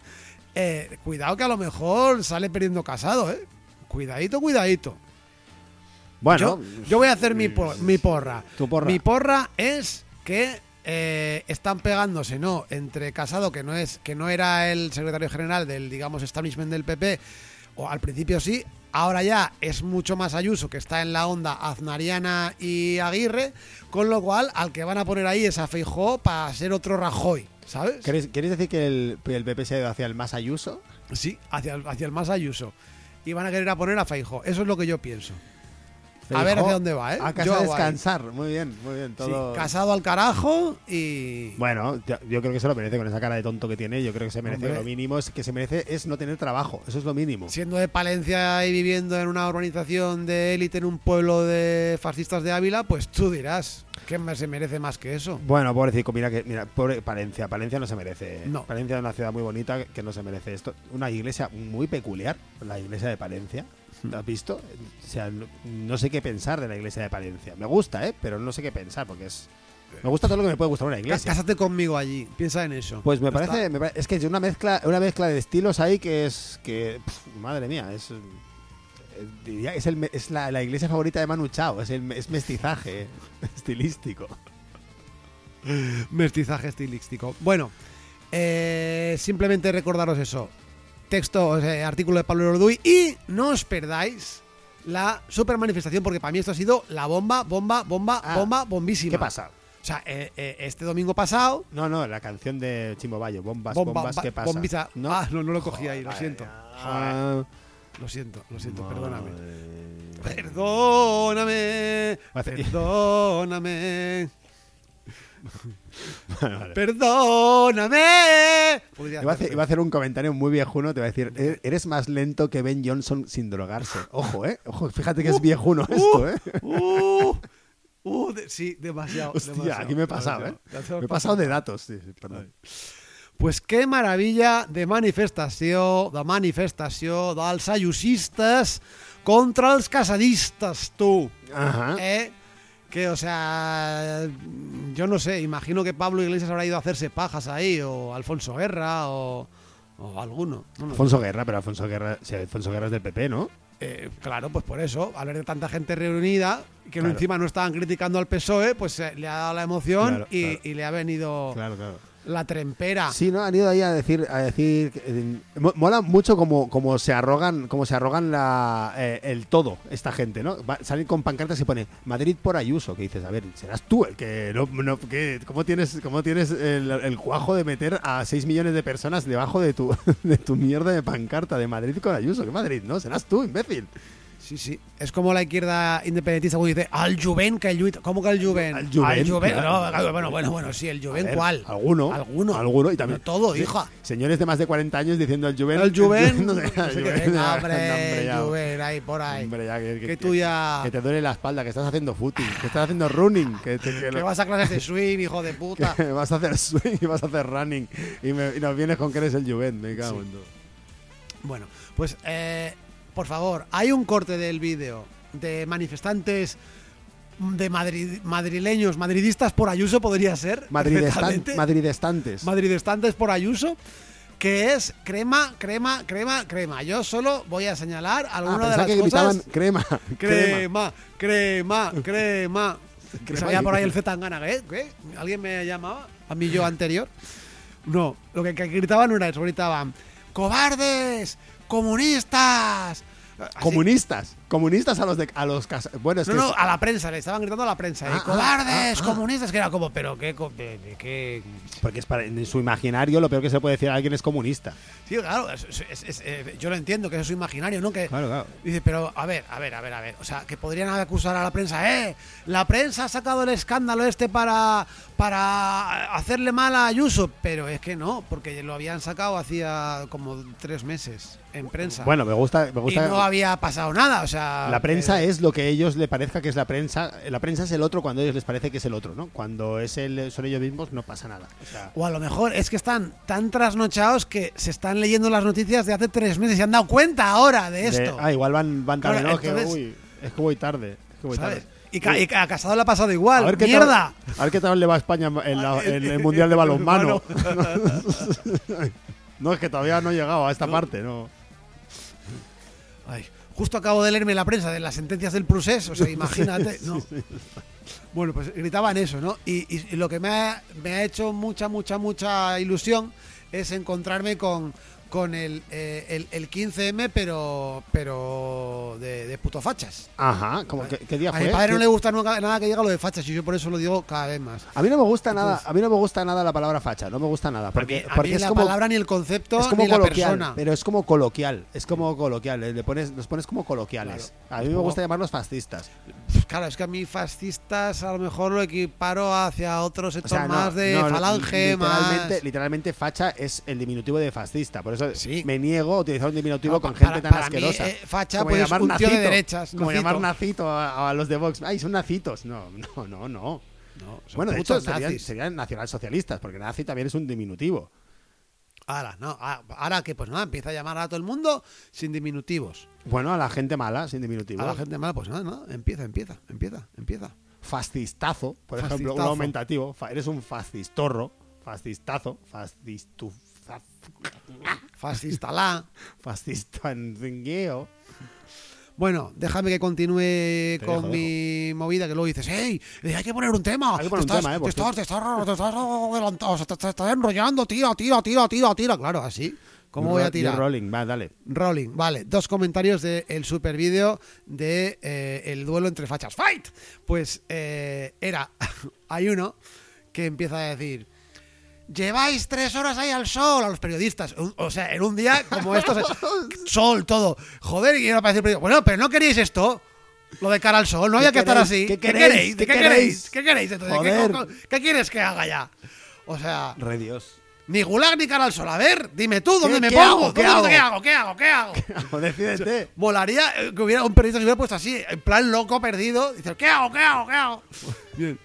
Speaker 1: eh, cuidado que a lo mejor sale perdiendo casado, ¿eh? Cuidadito, cuidadito.
Speaker 2: Bueno,
Speaker 1: yo, yo voy a hacer mi, por- mi porra.
Speaker 2: Tu porra.
Speaker 1: Mi porra es que eh, están pegándose, ¿no? Entre Casado, que no es, que no era el secretario general del, digamos, establishment del PP, o al principio sí, ahora ya es mucho más Ayuso, que está en la onda aznariana y Aguirre, con lo cual al que van a poner ahí es a Feijó para ser otro Rajoy, ¿sabes?
Speaker 2: ¿queréis, queréis decir que el, el PP se ha ido hacia el más Ayuso?
Speaker 1: Sí, hacia el, hacia el más Ayuso. Y van a querer a poner a Feijó. Eso es lo que yo pienso. A ver hacia dónde va, ¿eh?
Speaker 2: A casa
Speaker 1: ahí.
Speaker 2: descansar. Muy bien, muy bien.
Speaker 1: Sí, casado al carajo y...
Speaker 2: Bueno, yo yo creo que se lo merece con esa cara de tonto que tiene. Yo creo que se merece.
Speaker 1: Hombre.
Speaker 2: Lo mínimo es que se merece es no tener trabajo. Eso es lo mínimo.
Speaker 1: Siendo de Palencia y viviendo en una urbanización de élite en un pueblo de fascistas de Ávila, pues tú dirás, ¿qué se merece más que eso?
Speaker 2: Bueno, pobrecito, mira que mira, pobre Palencia, Palencia no se merece.
Speaker 1: No.
Speaker 2: Palencia es una ciudad muy bonita que no se merece esto. Una iglesia muy peculiar, la iglesia de Palencia. ¿La has visto? O sea, no, no sé qué pensar de la iglesia de Palencia. Me gusta, ¿eh? Pero no sé qué pensar porque es me gusta todo lo que me puede gustar una iglesia.
Speaker 1: Cásate conmigo allí, piensa en eso.
Speaker 2: Pues me parece, me es que es una mezcla, una mezcla de estilos ahí que es que madre mía, es eh, diría que es, el, es la, la iglesia favorita de Manu Chao, es el es mestizaje estilístico.
Speaker 1: Mestizaje estilístico. Bueno, eh, simplemente recordaros eso. Texto, o sea, artículo de Pablo Orduy y no os perdáis la super manifestación porque para mí esto ha sido la bomba, bomba, bomba,
Speaker 2: Ah,
Speaker 1: bomba, bombísima.
Speaker 2: ¿Qué pasa?
Speaker 1: O sea, eh, eh, este domingo pasado
Speaker 2: No, no, la canción de Chimbo Bayo, bombas,
Speaker 1: Bomba-
Speaker 2: bombas,
Speaker 1: ba-
Speaker 2: ¿qué pasa?
Speaker 1: bombisa- Ah, no, no lo cogí ahí, lo
Speaker 2: Joder,
Speaker 1: siento. Lo siento, lo siento, perdóname.
Speaker 2: madre.
Speaker 1: Perdóname,
Speaker 2: Hace-
Speaker 1: perdóname,
Speaker 2: Vale, vale.
Speaker 1: perdóname.
Speaker 2: Iba a, hacer,
Speaker 1: hacerlo.
Speaker 2: iba a hacer un comentario muy viejuno, te voy a decir, "E- eres más lento que Ben Johnson sin drogarse. Ojo, ¿eh? Ojo, fíjate que es viejuno esto, ¿eh?
Speaker 1: Uh, uh, de- sí, demasiado.
Speaker 2: Hostia,
Speaker 1: demasiado,
Speaker 2: aquí me he pasado, ¿eh? Me he pasado de datos, sí, sí, perdón.
Speaker 1: Pues qué maravilla de manifestació, de manifestació dels ayusistes contra els casadistes, tu.
Speaker 2: Ajá.
Speaker 1: ¿Eh? Que, o sea, yo no sé, imagino que Pablo Iglesias habrá ido a hacerse pajas ahí, o Alfonso Guerra, o, o alguno. No, no sé.
Speaker 2: Alfonso Guerra, pero Alfonso Guerra, sí, Alfonso Guerra es del PP, ¿no?
Speaker 1: Eh, claro, pues por eso, al ver de tanta gente reunida, que
Speaker 2: Claro.
Speaker 1: encima no estaban criticando al PSOE, pues eh, le ha dado la emoción
Speaker 2: Claro,
Speaker 1: y,
Speaker 2: claro.
Speaker 1: y le ha venido
Speaker 2: Claro, claro.
Speaker 1: La trempera.
Speaker 2: Sí, ¿no? Han ido ahí a decir, a decir, eh, mo- mola mucho como, como se arrogan, como se arrogan la, eh, el todo esta gente, ¿no? Va- salen con pancartas y pone Madrid por Ayuso, que dices, a ver, serás tú el que no, no- que- ¿cómo tienes, cómo tienes el, el cuajo de meter a 6 millones de personas debajo de tu, de tu mierda de pancarta de Madrid con Ayuso? ¿Qué Madrid? No, serás tú, imbécil.
Speaker 1: Sí, sí. Es como la izquierda independentista cuando dice al Juvent que el lluita. ¿Cómo que?
Speaker 2: Al Juvent. claro.
Speaker 1: No, bueno, bueno, bueno, sí, el
Speaker 2: A
Speaker 1: Juvent,
Speaker 2: ver,
Speaker 1: ¿cuál?
Speaker 2: Alguno.
Speaker 1: Alguno.
Speaker 2: Alguno. Y también.
Speaker 1: No todo,
Speaker 2: Sí,
Speaker 1: hija.
Speaker 2: Señores de más de 40 años diciendo al Juvent.
Speaker 1: El Juvent.
Speaker 2: no sé, al
Speaker 1: venga,
Speaker 2: no,
Speaker 1: hombre,
Speaker 2: ya.
Speaker 1: Juvent, ahí, por ahí.
Speaker 2: Hombre, ya, que,
Speaker 1: que tú ya...
Speaker 2: Que te duele la espalda, que estás haciendo footing, que estás haciendo running, que, te- que
Speaker 1: Que
Speaker 2: lo-
Speaker 1: vas a clases de swing, hijo de puta.
Speaker 2: que vas a hacer swing y vas a hacer running y, me- y nos vienes con que eres el Juventus, me cago en todo.
Speaker 1: Bueno, pues eh, por favor, hay un corte del vídeo de manifestantes de Madrid, madrileños, madridistas por Ayuso podría ser.
Speaker 2: Madridestan- madridestantes.
Speaker 1: madridestantes por Ayuso, que es crema, crema, crema, crema. Yo solo voy a señalar
Speaker 2: Ah,
Speaker 1: algunas de
Speaker 2: pensaba
Speaker 1: las
Speaker 2: que gritaban
Speaker 1: cosas.
Speaker 2: crema. crema.
Speaker 1: Crema, crema, crema. Sabía por ahí el Zetangana. ¿Qué? ¿Alguien me llamaba? A mí yo anterior. No, lo que, que gritaban no era eso, gritaban ¡Cobardes! ¡Comunistas!
Speaker 2: Comunistas. Comunistas a los de a los bueno, es
Speaker 1: no,
Speaker 2: que
Speaker 1: no, a la prensa, le estaban gritando a la prensa. ¿eh?
Speaker 2: Ah, ah,
Speaker 1: ¡Cobardes!
Speaker 2: ah, ah.
Speaker 1: ¡Comunistas! Que era como, pero qué, qué
Speaker 2: porque es para en su imaginario lo peor que se puede decir a alguien es comunista.
Speaker 1: Sí, claro, es- es- es- eh, yo lo entiendo, que eso es su imaginario, ¿no? Que,
Speaker 2: Claro, claro.
Speaker 1: Dice, pero a ver, a ver, a ver, a ver. O sea, que podrían acusar a la prensa, ¡eh! La prensa ha sacado el escándalo este para, para hacerle mal a Ayuso. Pero es que no, porque lo habían sacado hacía como tres meses en prensa.
Speaker 2: Bueno, me gusta me
Speaker 1: y
Speaker 2: gusta
Speaker 1: no había pasado nada, o sea.
Speaker 2: La prensa
Speaker 1: eh,
Speaker 2: es lo que a ellos le parezca que es la prensa. La prensa es el otro cuando a ellos les parece que es el otro, ¿no? Cuando es el, son ellos mismos no pasa nada. O sea,
Speaker 1: O a lo mejor es que están tan trasnochados que se están leyendo las noticias de hace tres meses y se han dado cuenta ahora de
Speaker 2: de-
Speaker 1: esto.
Speaker 2: ah, igual van, van tarde,
Speaker 1: Claro,
Speaker 2: ¿no? Que, uy, es que voy tarde. Es que voy
Speaker 1: ¿sabes?
Speaker 2: tarde.
Speaker 1: Y, ca-
Speaker 2: Uy,
Speaker 1: y a Casado le ha pasado igual.
Speaker 2: a ver qué
Speaker 1: ¡Mierda!
Speaker 2: Tal, a ver qué tal le va a España en, la- en el Mundial de Balonmano. no, es que todavía no he llegado a esta parte, ¿no.
Speaker 1: Justo acabo de leerme la prensa de las sentencias del procés, o sea, imagínate. ¿no? Bueno, pues gritaban eso, ¿no? Y, y- y lo que me ha, me ha hecho mucha, mucha, mucha ilusión es encontrarme con, con el, eh, el, el 15M, pero pero de, de puto fachas.
Speaker 2: Ajá, como que, ¿qué día
Speaker 1: A mi padre
Speaker 2: ¿Qué-
Speaker 1: no le gusta nunca- nada que diga lo de fachas y yo por eso lo digo cada vez más.
Speaker 2: A mí no me gusta nada, a mí no me gusta nada la palabra facha, no me gusta nada, porque,
Speaker 1: a mí
Speaker 2: porque es
Speaker 1: la
Speaker 2: como
Speaker 1: palabra ni el concepto
Speaker 2: es como
Speaker 1: ni la
Speaker 2: coloquial,
Speaker 1: persona.
Speaker 2: pero es como coloquial, es como coloquial, le pones, los pones como coloquiales. A mí me
Speaker 1: Como-
Speaker 2: gusta llamarlos fascistas.
Speaker 1: Claro, es que a mí fascistas a lo mejor lo equiparo hacia otro
Speaker 2: O
Speaker 1: sector
Speaker 2: sea, no,
Speaker 1: más de
Speaker 2: no,
Speaker 1: falange,
Speaker 2: literalmente,
Speaker 1: más...
Speaker 2: literalmente facha es el diminutivo de fascista, por eso
Speaker 1: Sí.
Speaker 2: me niego a utilizar un diminutivo
Speaker 1: No,
Speaker 2: con
Speaker 1: para-
Speaker 2: gente tan
Speaker 1: para mí,
Speaker 2: asquerosa.
Speaker 1: eh, facha,
Speaker 2: Como
Speaker 1: pues,
Speaker 2: llamar
Speaker 1: un tío de
Speaker 2: nacito,
Speaker 1: derechas,
Speaker 2: Como
Speaker 1: nacito.
Speaker 2: llamar nacito a, a los de Vox. Ay, son nacitos. No, no, no, no. Bueno, de hecho serían, serían nacionalsocialistas, porque nazi también es un diminutivo.
Speaker 1: Ahora, no, ah, ahora que pues nada, empieza a llamar a todo el mundo sin diminutivos.
Speaker 2: Bueno, a la gente mala, sin diminutivo.
Speaker 1: A la gente mala, pues nada, no, empieza, empieza, empieza, empieza.
Speaker 2: Fascistazo, por ejemplo, un aumentativo. Eres un fascistorro. Fascistazo. Fascistu...
Speaker 1: Fascistalá.
Speaker 2: Fascistangueo.
Speaker 1: Bueno, déjame que continúe con
Speaker 2: dejo,
Speaker 1: mi movida, que luego dices, ¡Ey! eh, Hay que poner un tema.
Speaker 2: Hay que poner
Speaker 1: te
Speaker 2: un
Speaker 1: estás,
Speaker 2: tema, eh,
Speaker 1: te estás, te estás, te estás adelantando, o sea, te, te estás enrollando, tira, tira, tira, tira, tira. Claro, así. ¿Cómo voy a tirar?
Speaker 2: rolling, va, dale.
Speaker 1: Rolling, vale. Dos comentarios del super vídeo de eh, el duelo entre fachas. ¡Fight! Pues eh, era. hay uno que empieza a decir. Lleváis tres horas ahí al sol a los periodistas. O sea, en un día como estos. sol, todo. Joder, y para decir, bueno, pero no queréis esto. Lo de cara al sol, no había que estar así.
Speaker 2: ¿Qué
Speaker 1: ¿Qué
Speaker 2: queréis? ¿Qué
Speaker 1: ¿Qué
Speaker 2: queréis?
Speaker 1: ¿Qué queréis? Entonces, ¿qué, quieres que haga ya? O sea,
Speaker 2: Re Dios.
Speaker 1: ni gulag ni cara al sol. A ver, dime tú, ¿dónde
Speaker 2: ¿Qué-
Speaker 1: me pongo?
Speaker 2: ¿Qué
Speaker 1: ¿Dónde-
Speaker 2: hago?
Speaker 1: ¿Qué hago? ¿Qué hago? ¿Qué hago?
Speaker 2: Decídete.
Speaker 1: Molaría eh, que hubiera un periodista se hubiera puesto así, en plan loco, perdido. Dice, ¿qué hago? ¿Qué hago? ¿Qué hago? Bien.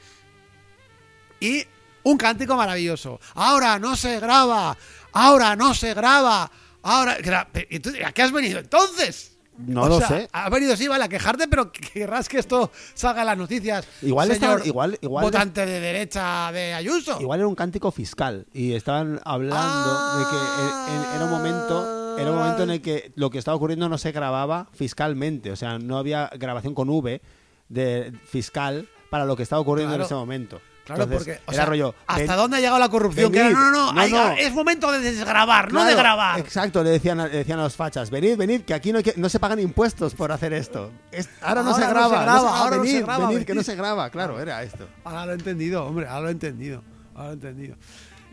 Speaker 1: Y un cántico maravilloso. Ahora no se graba. Ahora no se graba. Ahora. que era- ¿Y tú, ¿A qué has venido entonces?
Speaker 2: No
Speaker 1: O
Speaker 2: lo
Speaker 1: sea,
Speaker 2: sé.
Speaker 1: Has venido, sí, vale, a quejarte, pero querrás que esto salga en las noticias.
Speaker 2: Igual
Speaker 1: señor
Speaker 2: igual- igual-
Speaker 1: votante de derecha de Ayuso.
Speaker 2: Igual era un cántico fiscal y estaban hablando de que en- en- era un momento era un momento en el que lo que estaba ocurriendo no se grababa fiscalmente, o sea, no había grabación con V de fiscal para lo que estaba ocurriendo
Speaker 1: Claro.
Speaker 2: en ese momento.
Speaker 1: Claro,
Speaker 2: Entonces,
Speaker 1: porque. o
Speaker 2: era
Speaker 1: sea,
Speaker 2: rollo.
Speaker 1: ¿Hasta
Speaker 2: ven-
Speaker 1: dónde ha llegado la corrupción? Que era, no, no, no,
Speaker 2: No,
Speaker 1: hay-
Speaker 2: no.
Speaker 1: es momento de desgrabar, no de grabar.
Speaker 2: Exacto, le decían, le decían a los fachas, venid, venid, que aquí no, hay que- no se pagan impuestos por hacer esto. Es- ahora, no,
Speaker 1: Ahora
Speaker 2: se
Speaker 1: no
Speaker 2: graba,
Speaker 1: se graba,
Speaker 2: no se
Speaker 1: ahora se
Speaker 2: venid,
Speaker 1: graba,
Speaker 2: venid, que no se graba, claro, era esto.
Speaker 1: Ahora lo he entendido, hombre, ahora lo he entendido. Ahora lo he entendido.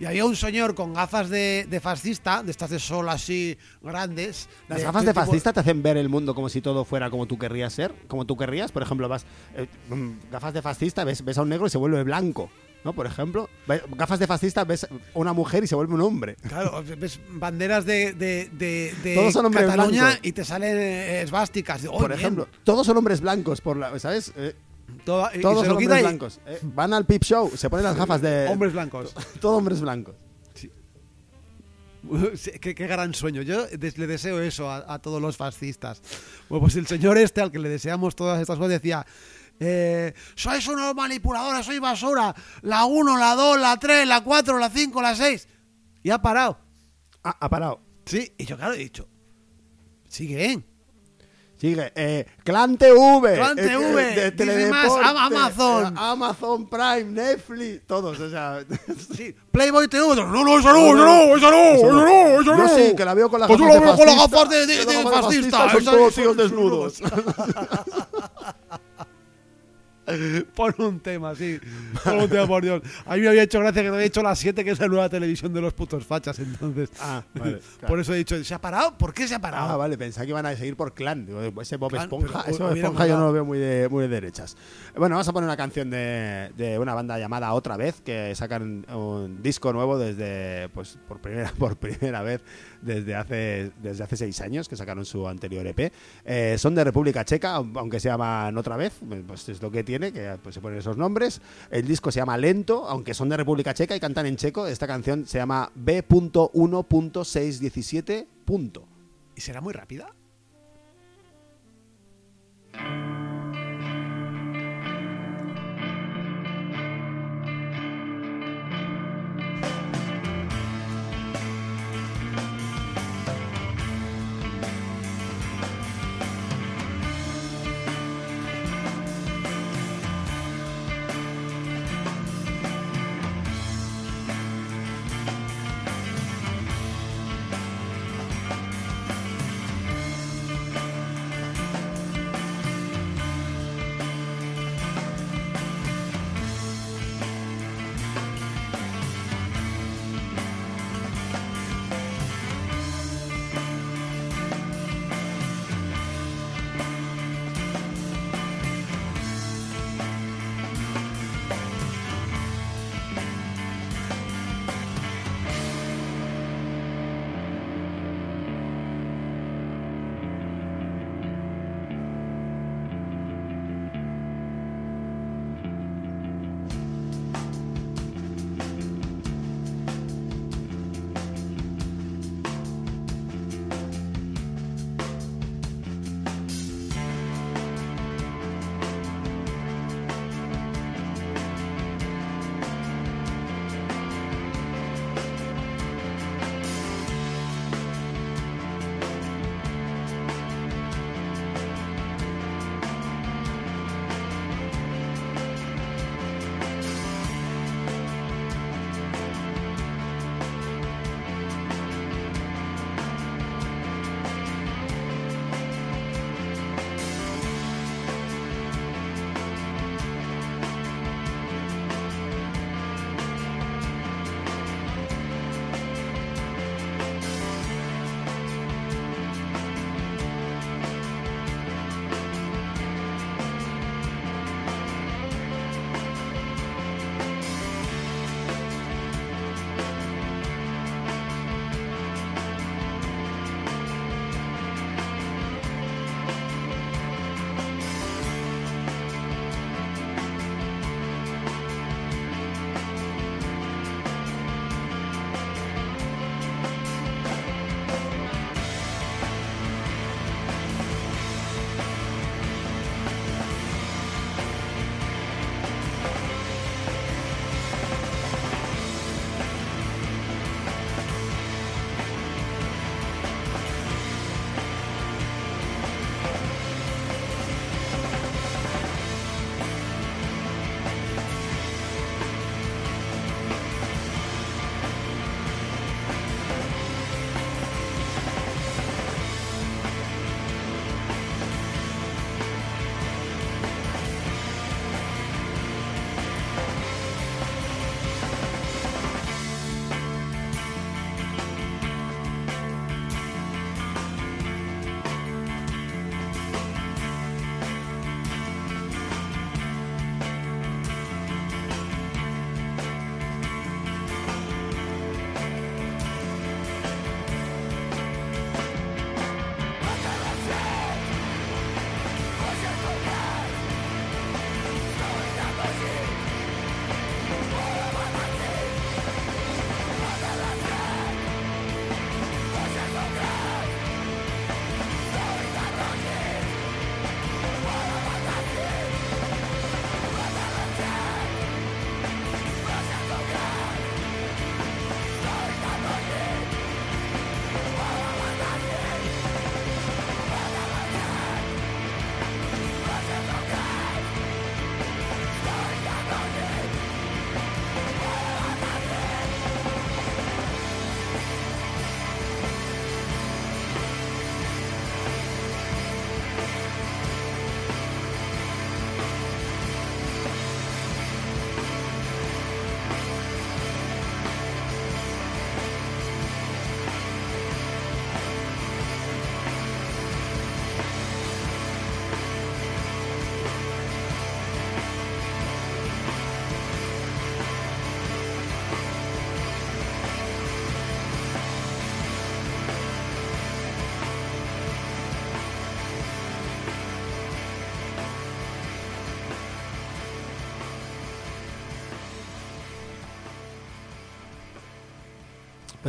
Speaker 1: Y había un señor con gafas de, de fascista, de estas de sol así grandes.
Speaker 2: Las gafas de
Speaker 1: tipo-
Speaker 2: fascista te hacen ver el mundo como si todo fuera como tú querrías ser, como tú querrías. Por ejemplo, vas eh, mm, gafas de fascista, ves, ves a un negro y se vuelve blanco, ¿no? Por ejemplo, gafas de fascista, ves a una mujer y se vuelve un hombre.
Speaker 1: Claro, ves banderas de, de, de, de
Speaker 2: Todos son
Speaker 1: Cataluña
Speaker 2: blancos.
Speaker 1: y te salen eh, esvásticas. Oh,
Speaker 2: Por
Speaker 1: bien.
Speaker 2: ejemplo, todos son hombres blancos, por la, ¿sabes? Eh,
Speaker 1: Todo- y-
Speaker 2: todos
Speaker 1: se
Speaker 2: son
Speaker 1: lo
Speaker 2: hombres
Speaker 1: y-
Speaker 2: blancos. Eh, van al peep show, se ponen las gafas de
Speaker 1: Hombres blancos.
Speaker 2: todos hombres blancos.
Speaker 1: Sí, qué, qué gran sueño. Yo des- le deseo eso a, a todos los fascistas. Bueno, pues el señor este, al que le deseamos todas estas cosas, decía: eh, Sois unos manipuladores, sois basura. La 1, la 2, la 3, la 4, la 5, la 6. Y ha parado.
Speaker 2: Ah, ha parado.
Speaker 1: Sí, y yo, claro, he dicho, siguen.
Speaker 2: Sigue, eh, Clan TV,
Speaker 1: Clan
Speaker 2: eh,
Speaker 1: TV,
Speaker 2: eh, de Teledeporte,
Speaker 1: Amazon.
Speaker 2: eh, Amazon Prime, Netflix, todos, o sea,
Speaker 1: Sí, Playboy TV. No, no, esa no, esa no, esa no, esa no, esa
Speaker 2: Yo
Speaker 1: no.
Speaker 2: sí, que la veo con las
Speaker 1: Pues yo
Speaker 2: gafas
Speaker 1: la
Speaker 2: de
Speaker 1: veo con las
Speaker 2: fascista.
Speaker 1: gafas de, de,
Speaker 2: Yo
Speaker 1: de
Speaker 2: son todos tíos desnudos.
Speaker 1: Pon un tema, sí. Pon un tema, por Dios. A mí me había hecho gracia que no había hecho las 7, que es la nueva televisión de los putos fachas, entonces.
Speaker 2: Ah, vale, claro.
Speaker 1: Por eso he dicho, ¿se ha parado? ¿Por qué se ha parado?
Speaker 2: Ah, vale, pensaba que iban a seguir por clan. Ese Bob
Speaker 1: Clan,
Speaker 2: Esponja,
Speaker 1: pero
Speaker 2: ese Bob
Speaker 1: hubiera
Speaker 2: Esponja yo no lo veo muy de, muy de derechas. Bueno, vamos a poner una canción de, de una banda llamada Otra Vez, que sacan un disco nuevo desde, pues, por primera, por primera vez desde hace, desde hace seis años, que sacaron su anterior EP. Eh, son de República Checa, aunque se llaman Otra Vez, pues es lo que tiene, que pues, se ponen esos nombres. El disco se llama Lento, aunque son de República Checa y cantan en checo. Esta canción se llama B.1.617. Punto.
Speaker 1: ¿Y será muy rápida?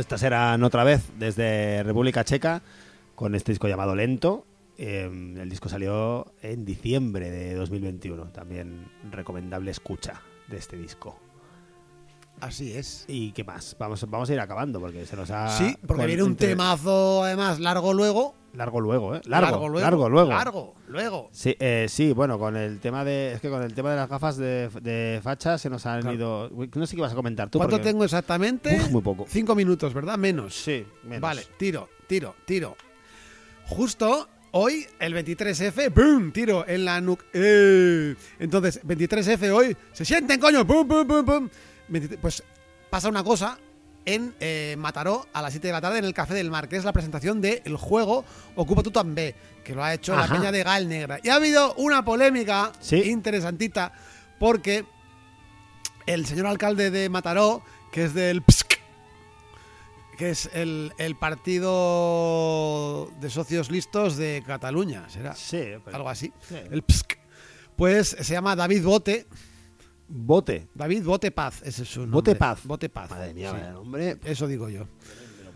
Speaker 2: Estas eran otra vez desde República Checa con este disco llamado Lento. Eh, el disco salió en diciembre de 2021. También recomendable escucha de este disco.
Speaker 1: Así es.
Speaker 2: ¿Y qué más? Vamos, vamos a ir acabando porque se nos ha.
Speaker 1: sí, porque viene un temazo, además, largo luego.
Speaker 2: Largo luego, ¿eh? Largo, largo, luego.
Speaker 1: Largo, luego.
Speaker 2: Sí, eh, sí, bueno, con el tema de. Es que con el tema de las gafas de, de facha se nos han
Speaker 1: Claro.
Speaker 2: ido. No sé qué vas a comentar tú.
Speaker 1: ¿Cuánto
Speaker 2: porque-
Speaker 1: tengo exactamente?
Speaker 2: Uf, muy poco.
Speaker 1: Cinco minutos, ¿verdad? Menos.
Speaker 2: Sí, menos.
Speaker 1: Vale, tiro, tiro, tiro. Justo hoy, el 23F, ¡pum! Tiro en la nuca. ¡Eh! Entonces, 23F hoy, se sienten, coño, ¡pum, pum, pum, pum! 23 Pues pasa una cosa en eh, Mataró a las 7 de la tarde en el Café del Mar, que es la presentación del juego Ocupa tu també, que lo ha hecho
Speaker 2: Ajá.
Speaker 1: la peña de Gal Negra. Y ha habido una polémica
Speaker 2: Sí.
Speaker 1: interesantita porque el señor alcalde de Mataró, que es del PSC, que es el, el partido de socios listos de Cataluña, será
Speaker 2: Sí, pero-
Speaker 1: algo así.
Speaker 2: Sí.
Speaker 1: El PSC. Pues se llama David Bote.
Speaker 2: Bote.
Speaker 1: David Bote Paz, ese es su nombre.
Speaker 2: Bote Paz.
Speaker 1: Bote Paz.
Speaker 2: Madre mía,
Speaker 1: sí.
Speaker 2: nombre.
Speaker 1: Eso digo yo.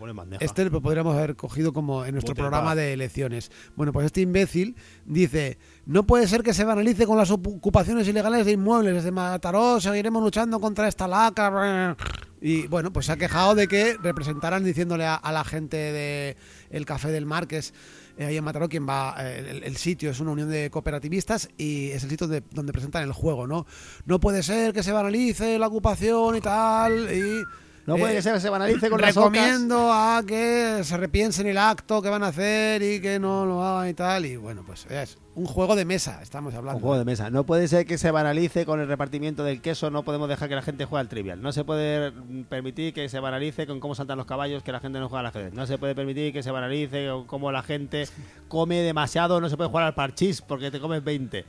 Speaker 2: Me lo pone.
Speaker 1: Este lo podríamos haber cogido como en nuestro
Speaker 2: Bote
Speaker 1: programa
Speaker 2: Paz.
Speaker 1: de elecciones. Bueno, pues este imbécil dice, no puede ser que se banalice con las ocupaciones ilegales de inmuebles. Desde Mataró seguiremos luchando contra esta lacra. Y bueno, pues se ha quejado de que representaran diciéndole a, a la gente de el Café del Mar, que es eh, ahí en Mataró, quien va, eh, el, sitio es una unión de cooperativistas y es el sitio de- donde presentan el juego, ¿no? No puede ser que se banalice la ocupación y tal. Y,
Speaker 2: No puede
Speaker 1: eh,
Speaker 2: que se banalice con las ocas.
Speaker 1: recomiendo a que se repiensen el acto que van a hacer y que no lo hagan y tal. Y bueno, pues es un juego de mesa, estamos hablando.
Speaker 2: Un juego de mesa. No puede ser que se banalice con el repartimiento del queso. No podemos dejar que la gente juegue al trivial. No se puede permitir que se banalice con cómo saltan los caballos, que la gente no juega al ajedrez. No se puede permitir que se banalice con cómo la gente come demasiado. No se puede jugar al parchís porque te comes 20.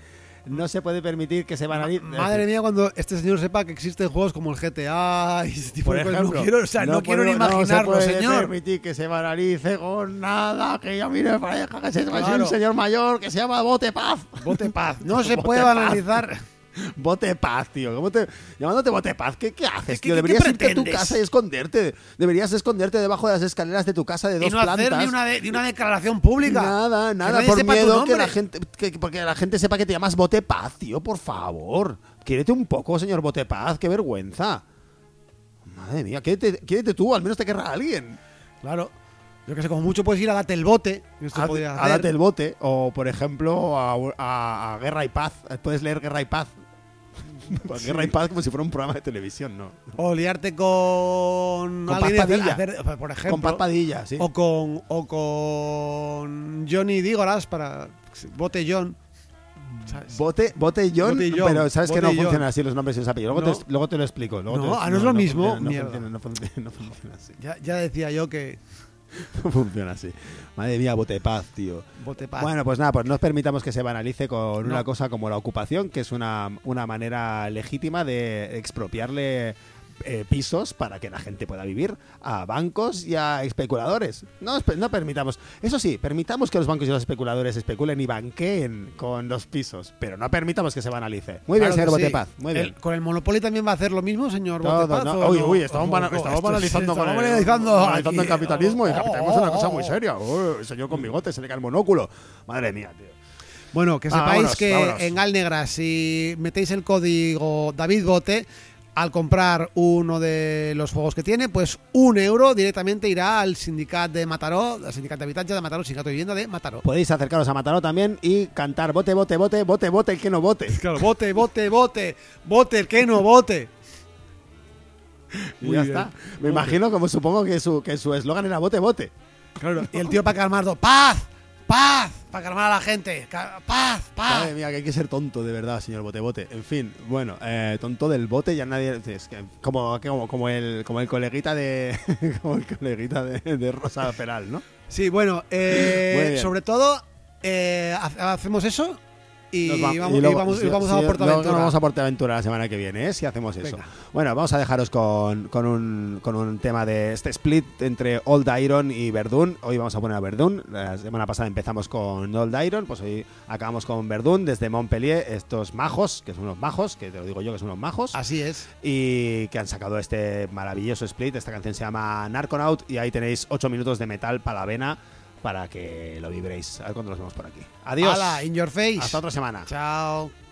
Speaker 2: No se puede permitir que se banalice.
Speaker 1: Madre mía, cuando este señor sepa que existen juegos como el GTA y ese tipo
Speaker 2: Por
Speaker 1: de cosas,
Speaker 2: ejemplo,
Speaker 1: no quiero, o sea, no, quiero ni imaginarlo,
Speaker 2: no se puede
Speaker 1: señor.
Speaker 2: permitir que se banalice con nada, que ya mire parezca que se-
Speaker 1: Claro.
Speaker 2: un señor mayor que se llama Bote Paz.
Speaker 1: Bote paz. No se puede banalizar.
Speaker 2: Bote Paz, tío. ¿Cómo te, llamándote Bote Paz, ¿qué, qué haces,
Speaker 1: ¿Qué-
Speaker 2: tío?
Speaker 1: qué- qué
Speaker 2: Deberías irte a tu casa y esconderte. Deberías esconderte debajo de las escaleras de tu casa de
Speaker 1: Y
Speaker 2: dos
Speaker 1: no
Speaker 2: plantas.
Speaker 1: hacer ni una, de, ni una declaración pública.
Speaker 2: Nada, nada, por miedo que la gente que, porque la gente sepa que te llamas Bote Paz, tío, por favor. Quiérete un poco, señor Bote Paz, qué vergüenza. Madre mía, quiérete, quiérete tú, al menos te querrá alguien.
Speaker 1: Claro. Yo que sé, como mucho puedes ir a date el bote. Esto
Speaker 2: a date el bote, o por ejemplo, a, a- a Guerra y Paz. Puedes leer Guerra y Paz. Guerra y Paz como si fuera un programa de televisión, ¿no?
Speaker 1: O liarte con,
Speaker 2: Con
Speaker 1: alguien
Speaker 2: Paz Padilla.
Speaker 1: hacer- por ejemplo.
Speaker 2: Con Paz Padilla, sí.
Speaker 1: O con, o con Johnny Dígoras para Bote John. ¿sabes?
Speaker 2: Bote, bote John,
Speaker 1: Bote John,
Speaker 2: pero sabes que no funcionan así los nombres y los apellidos. Luego,
Speaker 1: No.
Speaker 2: te, luego te lo explico. luego
Speaker 1: No,
Speaker 2: te-
Speaker 1: ah, no es lo mismo.
Speaker 2: funciona, No funciona, no así.
Speaker 1: Ya, ya decía yo que
Speaker 2: funciona así. Madre mía, bote de paz, tío. Bueno, pues nada, pues no permitamos que se banalice con
Speaker 1: No.
Speaker 2: una cosa como la ocupación, que es una, una manera legítima de expropiarle eh, pisos para que la gente pueda vivir a bancos y a especuladores. No, no permitamos. Eso sí, permitamos que los bancos y los especuladores especulen y banqueen con los pisos, pero no permitamos que se banalice. Muy
Speaker 1: Claro
Speaker 2: bien, señor
Speaker 1: sí.
Speaker 2: Botepaz. Muy bien.
Speaker 1: El- ¿Con el Monopoly también va a hacer lo mismo, señor
Speaker 2: Todo,
Speaker 1: Botepaz?
Speaker 2: no. Uy, uy, estamos,
Speaker 1: Ojo,
Speaker 2: bana-
Speaker 1: ojo,
Speaker 2: estamos banalizando, con el,
Speaker 1: banalizando
Speaker 2: banalizando el capitalismo. y el
Speaker 1: Oh,
Speaker 2: capitalismo es una
Speaker 1: oh,
Speaker 2: cosa
Speaker 1: oh.
Speaker 2: muy seria. Uy, el señor con bigote se le cae el monóculo. Madre mía, tío.
Speaker 1: Bueno, que sepáis
Speaker 2: vámonos,
Speaker 1: que
Speaker 2: vámonos.
Speaker 1: en Galnegra, si metéis el código David Bote, al comprar uno de los juegos que tiene, pues un euro directamente irá al sindicato de Mataró, al sindicato de habitantes de Mataró, sindicato de vivienda de Mataró.
Speaker 2: Podéis acercaros a Mataró también y cantar bote, bote, bote, bote, bote, el que no bote.
Speaker 1: Claro, bote, bote, bote, bote, el que no bote.
Speaker 2: Y
Speaker 1: Muy
Speaker 2: ya
Speaker 1: bien.
Speaker 2: está. Me imagino como supongo que su que su eslogan era bote, bote.
Speaker 1: Claro, y el tío para calmarlo, paz, paz, para calmar a la gente, paz, paz.
Speaker 2: Madre mía, que hay que ser tonto de verdad, señor bote, bote. En fin, bueno, eh, tonto del bote ya nadie... Es que como, como, como, el, como el coleguita de... como el coleguita de, de Rosa Peral, ¿no?
Speaker 1: Sí, bueno, eh, sobre todo, eh, ha- hacemos eso y,
Speaker 2: va-
Speaker 1: vamos, y
Speaker 2: luego-
Speaker 1: vamos, y
Speaker 2: sí,
Speaker 1: vamos
Speaker 2: sí,
Speaker 1: a
Speaker 2: luego
Speaker 1: Portaventura.
Speaker 2: nos vamos a Portaventura la semana que viene, ¿eh? si hacemos eso.
Speaker 1: Venga.
Speaker 2: Bueno, vamos a dejaros con, con, un, con un tema de este split entre Old Iron y Verdún. Hoy vamos a poner a Verdún. La semana pasada empezamos con Old Iron, pues hoy acabamos con Verdún desde Montpellier. Estos majos, que son unos majos, que te lo digo yo que son unos majos.
Speaker 1: Así es.
Speaker 2: y que han sacado este maravilloso split. Esta canción se llama Narconaut y ahí tenéis 8 minutos de metal para la vena para que lo vibréis. A ver cuándo nos vemos por aquí. Adiós.
Speaker 1: Hala, in your face.
Speaker 2: Hasta otra semana.
Speaker 1: Chao.